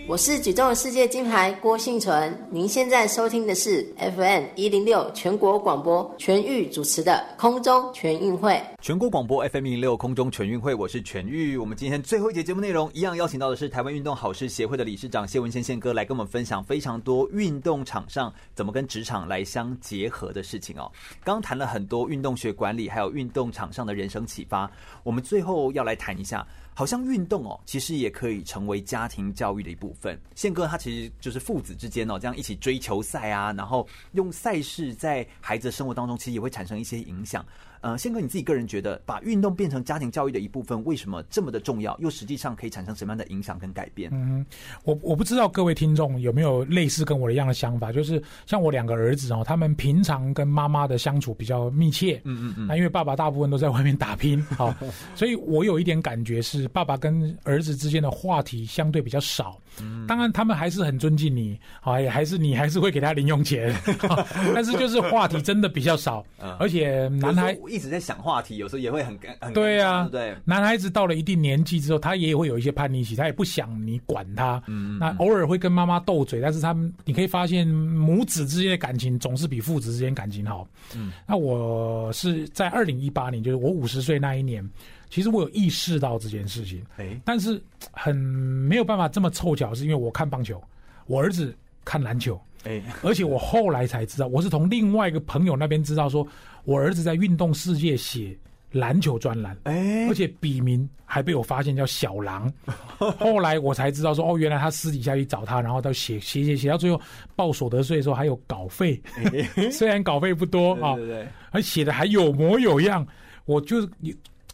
我是举重世界金牌郭信淳，您现在收听的是 FM 一零六全国广播全域主持的空中全运会。
全国广播 FM 一零六空中全运会，我是全域。我们今天最后一节节目内容，一样邀请到的是台湾运动好事协会的理事长谢文宪宪哥来跟我们分享非常多运动场上怎么跟职场来相结合的事情哦。刚刚谈了很多运动学管理，还有运动场上的人生启发。我们最后要来谈一下。好像运动哦，其实也可以成为家庭教育的一部分。宪哥他其实就是父子之间哦，这样一起追求赛啊，然后用赛事在孩子生活当中，其实也会产生一些影响。呃，宪哥你自己个人觉得，把运动变成家庭教育的一部分，为什么这么的重要？又实际上可以产生什么样的影响跟改变？
嗯，我我不知道各位听众有没有类似跟我一样的想法，就是像我两个儿子哦，他们平常跟妈妈的相处比较密切，嗯嗯嗯，那因为爸爸大部分都在外面打拼，好，所以我有一点感觉是，爸爸跟儿子之间的话题相对比较少。嗯，当然他们还是很尊敬你，啊，也还是你还是会给他零用钱，但是就是话题真的比较少，而且男孩。
一直在想话题，有时候也会很尴很
对啊，
对，
男孩子到了一定年纪之后，他也会有一些叛逆期，他也不想你管他。嗯，那偶尔会跟妈妈斗嘴，但是他们你可以发现母子之间的感情总是比父子之间感情好。嗯，那我是在二零一八年，就是我五十岁那一年，其实我有意识到这件事情。哎，但是很没有办法这么凑巧，是因为我看棒球，我儿子看篮球。哎，而且我后来才知道，我是从另外一个朋友那边知道说。我儿子在运动世界写篮球专栏，哎，而且笔名还被我发现叫小狼。后来我才知道说，哦，原来他私底下去找他，然后到写写写写到最后报所得税的时候还有稿费，虽然稿费不多啊，对对对，而写的还有模有样。我就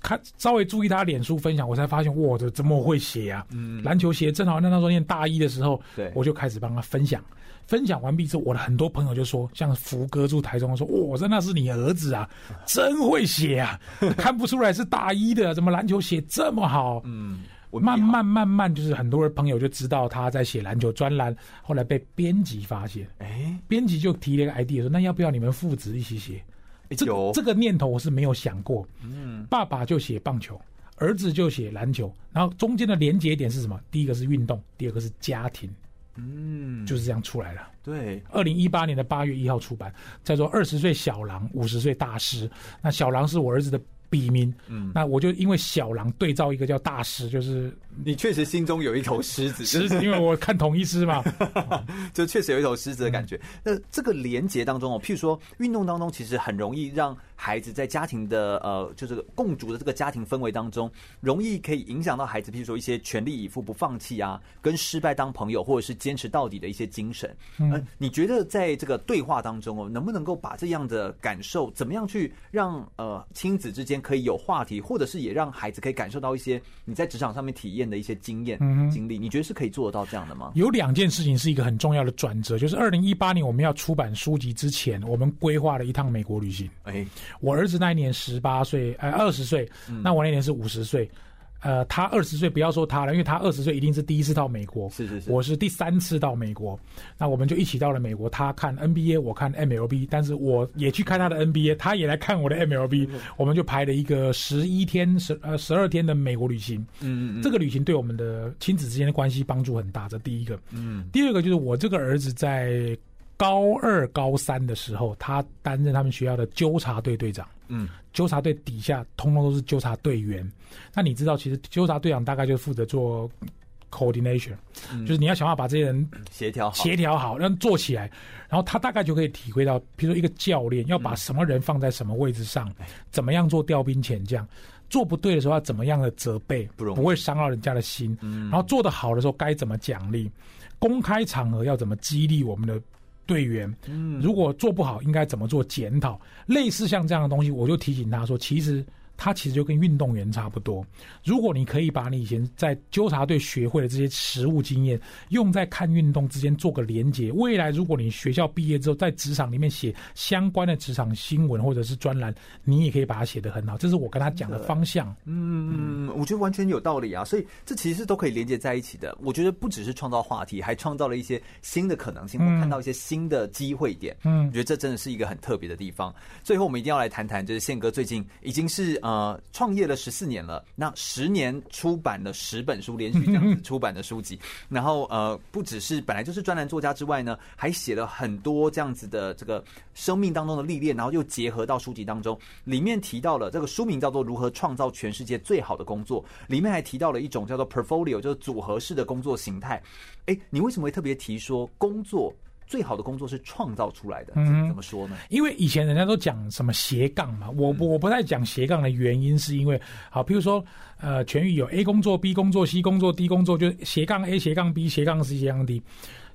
看稍微注意他脸书分享，我才发现，哇，这怎么会写啊？嗯，篮球鞋正好那那时候念大一的时候，对，我就开始帮他分享。分享完毕之后，我的很多朋友就说，像福哥住台中说，哇，这那是你儿子啊，真会写啊，看不出来是大一的，怎么篮球写这么好？嗯，我慢慢慢慢就是很多的朋友就知道他在写篮球专栏，后来被编辑发现，哎，编辑就提了一个 idea 说，那要不要你们父子一起写？这这个念头我是没有想过。嗯，爸爸就写棒球，儿子就写篮球，然后中间的连接点是什么？第一个是运动，第二个是家庭。嗯，就是这样出来了。
对，
二零一八年的八月一号出版，叫做《二十岁小狼，五十岁大师》。那小狼是我儿子的笔名，嗯，那我就因为小狼对照一个叫大师，就是
你确实心中有一头狮子，
狮子，因为我看同一狮嘛，
就确实有一头狮子的感觉。嗯、那这个连结当中哦，譬如说运动当中，其实很容易让。孩子在家庭的呃，就是共主的这个家庭氛围当中，容易可以影响到孩子，譬如说一些全力以赴、不放弃啊，跟失败当朋友，或者是坚持到底的一些精神。嗯、呃，你觉得在这个对话当中哦，能不能够把这样的感受，怎么样去让呃亲子之间可以有话题，或者是也让孩子可以感受到一些你在职场上面体验的一些经验、经历？你觉得是可以做得到这样的吗？
有两件事情是一个很重要的转折，就是二零一八年我们要出版书籍之前，我们规划了一趟美国旅行。哎。我儿子那一年十八岁，呃，二十岁。那我那年是五十岁，呃，他二十岁，不要说他了，因为他二十岁一定是第一次到美国。
是是是，
我是第三次到美国。那我们就一起到了美国，他看 NBA，我看 MLB，但是我也去看他的 NBA，他也来看我的 MLB，我们就排了一个十一天十呃十二天的美国旅行。嗯嗯嗯，这个旅行对我们的亲子之间的关系帮助很大，这第一个。嗯，第二个就是我这个儿子在。高二、高三的时候，他担任他们学校的纠察队队长。嗯，纠察队底下通通都是纠察队员。那你知道，其实纠察队长大概就负责做 coordination，嗯，就是你要想办法把这些人协调协调好，让做起来。然后他大概就可以体会到，比如说一个教练要把什么人放在什么位置上，嗯，怎么样做调兵遣将，做不对的时候要怎么样的责备，不会伤到人家的心。嗯，然后做得好的时候该怎么奖励，公开场合要怎么激励我们的。队员，如果做不好，应该怎么做检讨？类似像这样的东西，我就提醒他说，其实。他其实就跟运动员差不多。如果你可以把你以前在纠察队学会的这些实务经验，用在看运动之间做个连结，未来如果你学校毕业之后在职场里面写相关的职场新闻或者是专栏，你也可以把它写得很好。这是我跟他讲的方向。
嗯，我觉得完全有道理啊。所以这其实都可以连接在一起的。我觉得不只是创造话题，还创造了一些新的可能性，我看到一些新的机会点。嗯，我觉得这真的是一个很特别的地方。最后，我们一定要来谈谈，就是宪哥最近已经是呃，创业了十四年了，那十年出版了十本书，连续这样子出版的书籍，然后呃，不只是本来就是专栏作家之外呢，还写了很多这样子的这个生命当中的历练，然后又结合到书籍当中，里面提到了这个书名叫做《如何创造全世界最好的工作》，里面还提到了一种叫做 portfolio，就是组合式的工作形态。哎，你为什么会特别提说工作？最好的工作是创造出来的，嗯，怎么说呢？
因为以前人家都讲什么斜杠嘛，我我不太讲斜杠的原因是因为，好，比如说，呃，全域有 A 工作、B 工作、C 工作、D 工作，就是斜杠 A、斜杠 B、斜杠 C、斜杠 D。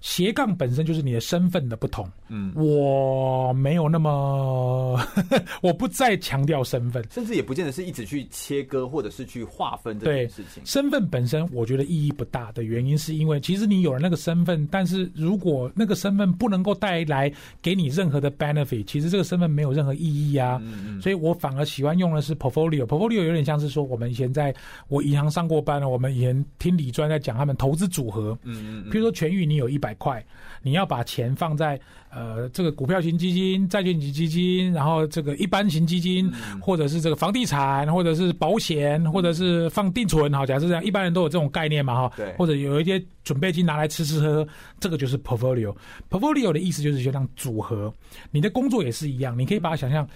斜杠本身就是你的身份的不同，嗯，我没有那么，我不再强调身份，
甚至也不见得是一直去切割或者是去划分这件事情。
身份本身我觉得意义不大的原因，是因为其实你有了那个身份，但是如果那个身份不能够带来给你任何的 benefit，其实这个身份没有任何意义啊。嗯嗯。所以我反而喜欢用的是 portfolio，portfolio portfolio 有点像是说我们以前在我银行上过班了，我们以前听李专在讲他们投资组合，嗯嗯，比如说全域你有一百。百块，你要把钱放在呃这个股票型基金、债券型基金，然后这个一般型基金，嗯、或者是这个房地产，或者是保险，或者是放定存。好，假设这样，一般人都有这种概念嘛，哈。对。或者有一些准备金拿来吃吃喝喝，这个就是 portfolio。portfolio 的意思就是就像组合，你的工作也是一样，你可以把它想象。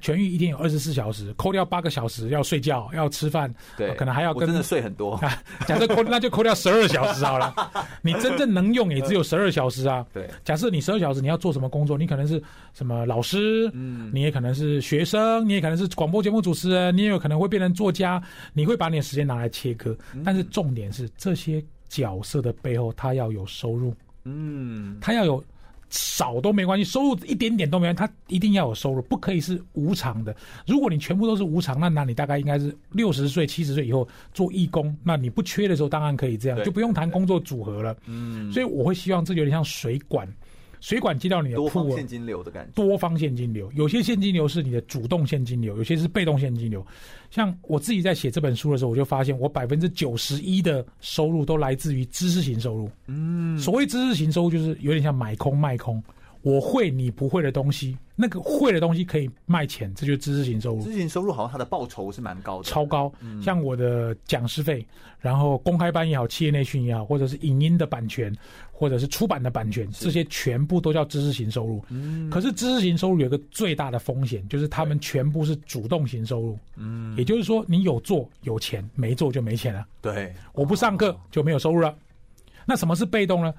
全域一天有二十四小时，扣掉八个小时要睡觉要吃饭，
对，
可能还要跟
我真的睡很多。
啊、假设扣那就扣掉十二小时好了，你真正能用也只有十二小时啊。对，假设你十二小时你要做什么工作？你可能是什么老师，嗯，你也可能是学生，你也可能是广播节目主持人，你也有可能会变成作家。你会把你的时间拿来切割，但是重点是这些角色的背后，他要有收入，嗯，他要有。少都没关系，收入一点点都没关系，他一定要有收入，不可以是无偿的。如果你全部都是无偿，那那你大概应该是六十岁、七十岁以后做义工，那你不缺的时候当然可以这样，就不用谈工作组合了。嗯，所以我会希望这有点像水管。水管接到你的库，
多方现金流的感觉。
多方现金流，有些现金流是你的主动现金流，有些是被动现金流。像我自己在写这本书的时候，我就发现我百分之九十一的收入都来自于知识型收入。嗯，所谓知识型收入，就是有点像买空卖空。我会你不会的东西，那个会的东西可以卖钱，这就是知识型收入。
知识型收入好像它的报酬是蛮高的，
超高。像我的讲师费，然后公开班也好，企业内训也好，或者是影音的版权，或者是出版的版权，这些全部都叫知识型收入。嗯。可是知识型收入有一个最大的风险，就是他们全部是主动型收入。嗯。也就是说，你有做有钱，没做就没钱了。
对。
我不上课就没有收入了。那什么是被动呢？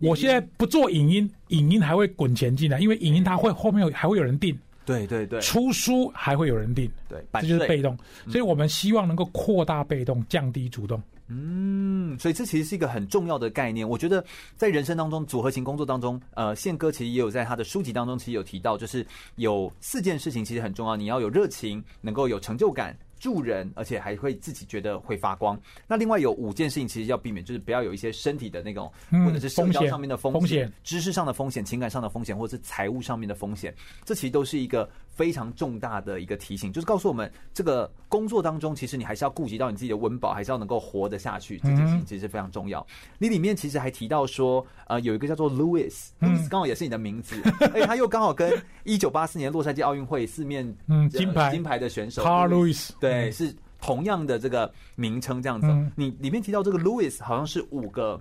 我现在不做影音，影音还会滚钱进来，因为影音它会后面有还会有人订，
对对对，
出书还会有人订，
对，
这就是被动。所以我们希望能够扩大被动，降低主动。
嗯，所以这其实是一个很重要的概念。我觉得在人生当中，组合型工作当中，呃，宪哥其实也有在他的书籍当中其实有提到，就是有四件事情其实很重要，你要有热情，能够有成就感。助人，而且还会自己觉得会发光。那另外有五件事情，其实要避免，就是不要有一些身体的那种，或者是社交上面的风险、知识上的风险、情感上的风险，或者是财务上面的风险。这其实都是一个非常重大的一个提醒，就是告诉我们，这个工作当中，其实你还是要顾及到你自己的温饱，还是要能够活得下去。这件事情其实是非常重要。你里面其实还提到说，呃，有一个叫做 Louis，Louis 刚好也是你的名字，而 且他又刚好跟一九八四年洛杉矶奥运会四面金牌金牌的选手
Carl Lewis。
对，是同样的这个名称这样子。嗯、你里面提到这个 Louis 好像是五个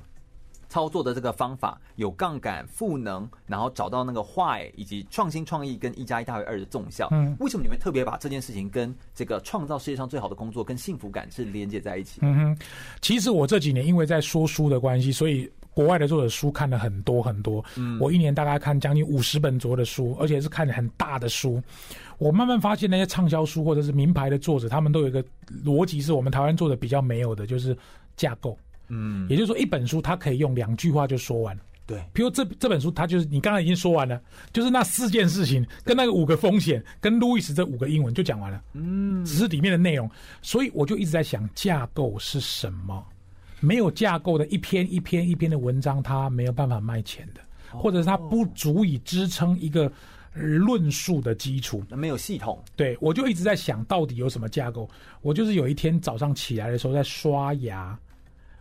操作的这个方法，有杠杆、赋能，然后找到那个 why，以及创新创意跟一加一大于二的纵效。嗯，为什么你会特别把这件事情跟这个创造世界上最好的工作跟幸福感是连接在一起？
嗯哼，其实我这几年因为在说书的关系，所以国外的作者书看了很多很多。嗯，我一年大概看将近五十本左右的书，而且是看很大的书。我慢慢发现，那些畅销书或者是名牌的作者，他们都有一个逻辑，是我们台湾作者比较没有的，就是架构。嗯，也就是说，一本书它可以用两句话就说完。
对，
比如这这本书，它就是你刚才已经说完了，就是那四件事情，跟那个五个风险，跟路易斯这五个英文就讲完了。嗯，只是里面的内容。所以我就一直在想，架构是什么？没有架构的一篇一篇一篇的文章，它没有办法卖钱的，或者是它不足以支撑一个。论述的基础，
没有系统。
对，我就一直在想到底有什么架构。我就是有一天早上起来的时候在刷牙，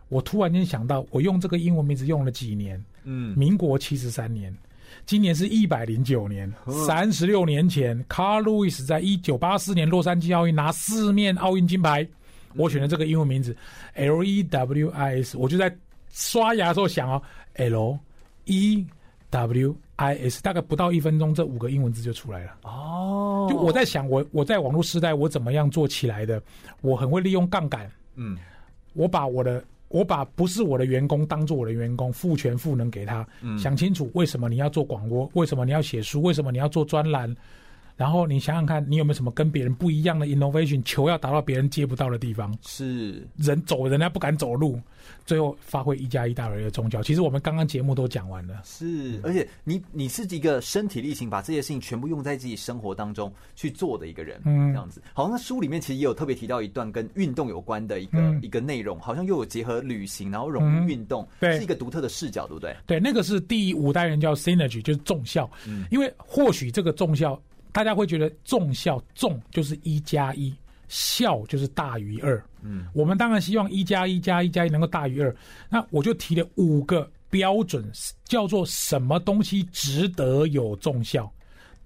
我突然间想到，我用这个英文名字用了几年？嗯，民国七十三年，今年是一百零九年，三十六年前，卡路易斯在一九八四年洛杉矶奥运拿四面奥运金牌，我选的这个英文名字 L E W I S。我就在刷牙的时候想哦，L E W。I S 大概不到一分钟，这五个英文字就出来了。哦，就我在想，我我在网络时代我怎么样做起来的？我很会利用杠杆。嗯，我把我的我把不是我的员工当做我的员工，赋权赋能给他。嗯，想清楚为什么你要做广播？为什么你要写书？为什么你要做专栏？然后你想想看，你有没有什么跟别人不一样的 innovation？球要打到别人接不到的地方，
是
人走人家不敢走路，最后发挥一加一大于二的宗教。其实我们刚刚节目都讲完了，
是，而且你你是一个身体力行把这些事情全部用在自己生活当中去做的一个人，嗯，这样子。好，那书里面其实也有特别提到一段跟运动有关的一个、嗯、一个内容，好像又有结合旅行，然后融入运动，对、嗯，是一个独特的视角，对不对？
对，那个是第五代人叫 synergy，就是重效，嗯，因为或许这个重效。大家会觉得重效重就是一加一，效就是大于二。嗯，我们当然希望一加一加一加一能够大于二。那我就提了五个标准，叫做什么东西值得有重效。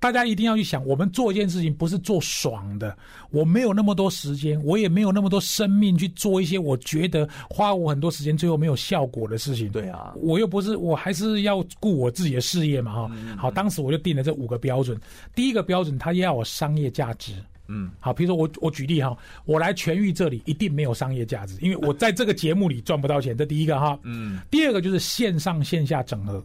大家一定要去想，我们做一件事情不是做爽的。我没有那么多时间，我也没有那么多生命去做一些我觉得花我很多时间最后没有效果的事情。
对啊，
我又不是，我还是要顾我自己的事业嘛，哈。好，当时我就定了这五个标准。第一个标准，它要有商业价值。嗯，好，比如说我我举例哈，我来痊愈这里一定没有商业价值，因为我在这个节目里赚不到钱。这第一个哈。嗯。第二个就是线上线下整合。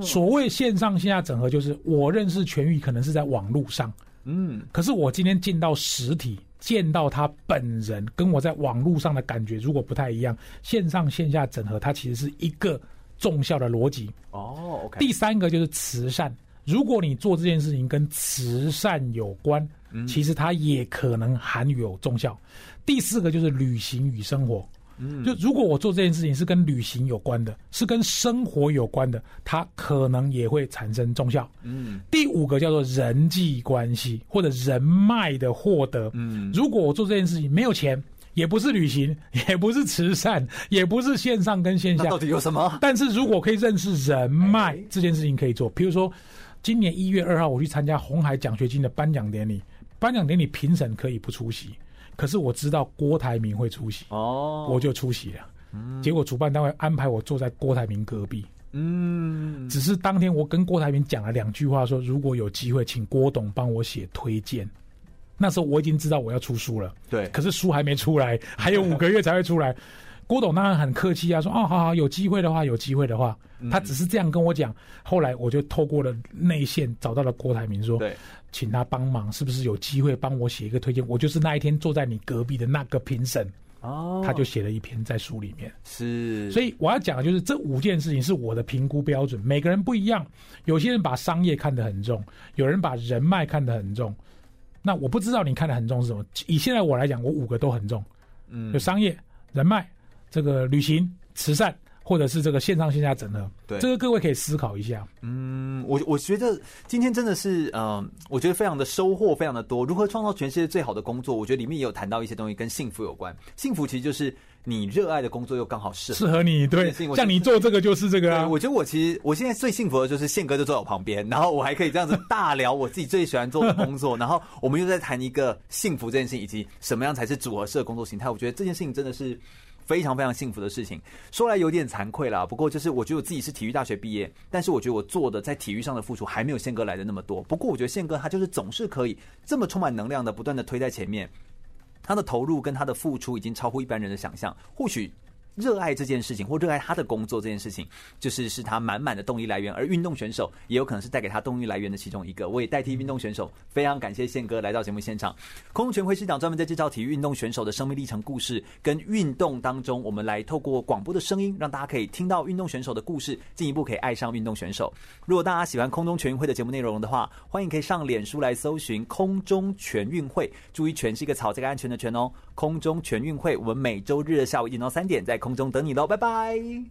所谓线上线下整合，就是我认识全域可能是在网络上，嗯，可是我今天进到实体见到他本人，跟我在网络上的感觉如果不太一样，线上线下整合它其实是一个重效的逻辑。哦，OK。第三个就是慈善，如果你做这件事情跟慈善有关，其实它也可能含有重效。第四个就是旅行与生活。嗯，就如果我做这件事情是跟旅行有关的，是跟生活有关的，它可能也会产生中效。嗯，第五个叫做人际关系或者人脉的获得。嗯，如果我做这件事情没有钱，也不是旅行，也不是慈善，也不是线上跟线下，
到底有什么？
但是如果可以认识人脉，这件事情可以做。比如说。今年一月二号我去参加红海奖学金的颁奖典礼，颁奖典礼评审可以不出席，可是我知道郭台铭会出席，哦，我就出席了。嗯，结果主办单位安排我坐在郭台铭隔壁。嗯，只是当天我跟郭台铭讲了两句话，说如果有机会，请郭董帮我写推荐。那时候我已经知道我要出书了，
对，
可是书还没出来，还有五个月才会出来。郭董当然很客气啊，说哦，好好，有机会的话，有机会的话，他只是这样跟我讲。后来我就透过了内线找到了郭台铭，说，对，请他帮忙，是不是有机会帮我写一个推荐？我就是那一天坐在你隔壁的那个评审。哦，他就写了一篇在书里面，
是，
所以我要讲的就是这五件事情是我的评估标准，每个人不一样。有些人把商业看得很重，有人把人脉看得很重。那我不知道你看得很重是什么？以现在我来讲，我五个都很重，嗯，有商业、人脉、这个旅行、慈善。或者是这个线上线下整合，对，这个各位可以思考一下。
嗯，我我觉得今天真的是，嗯、呃，我觉得非常的收获，非常的多。如何创造全世界最好的工作？我觉得里面也有谈到一些东西跟幸福有关。幸福其实就是你热爱的工作又刚好适合
适合你，对，像你做这个就是这个啊。
我觉得我其实我现在最幸福的就是宪哥就坐在我旁边，然后我还可以这样子大聊我自己最喜欢做的工作，然后我们又在谈一个幸福这件事情，以及什么样才是组合式的工作形态。我觉得这件事情真的是。非常非常幸福的事情，说来有点惭愧啦。不过就是我觉得我自己是体育大学毕业，但是我觉得我做的在体育上的付出还没有宪哥来的那么多。不过我觉得宪哥他就是总是可以这么充满能量的不断的推在前面，他的投入跟他的付出已经超乎一般人的想象。或许。热爱这件事情，或热爱他的工作这件事情，就是是他满满的动力来源。而运动选手也有可能是带给他动力来源的其中一个。我也代替运动选手，非常感谢宪哥来到节目现场。空中全会是档专门在介绍体育运动选手的生命历程故事，跟运动当中，我们来透过广播的声音，让大家可以听到运动选手的故事，进一步可以爱上运动选手。如果大家喜欢空中全运会的节目内容的话，欢迎可以上脸书来搜寻“空中全运会”，注意“全”是一个草这个安全的“全”哦。空中全运会，我们每周日的下午一点到三点在空中等你喽，拜拜。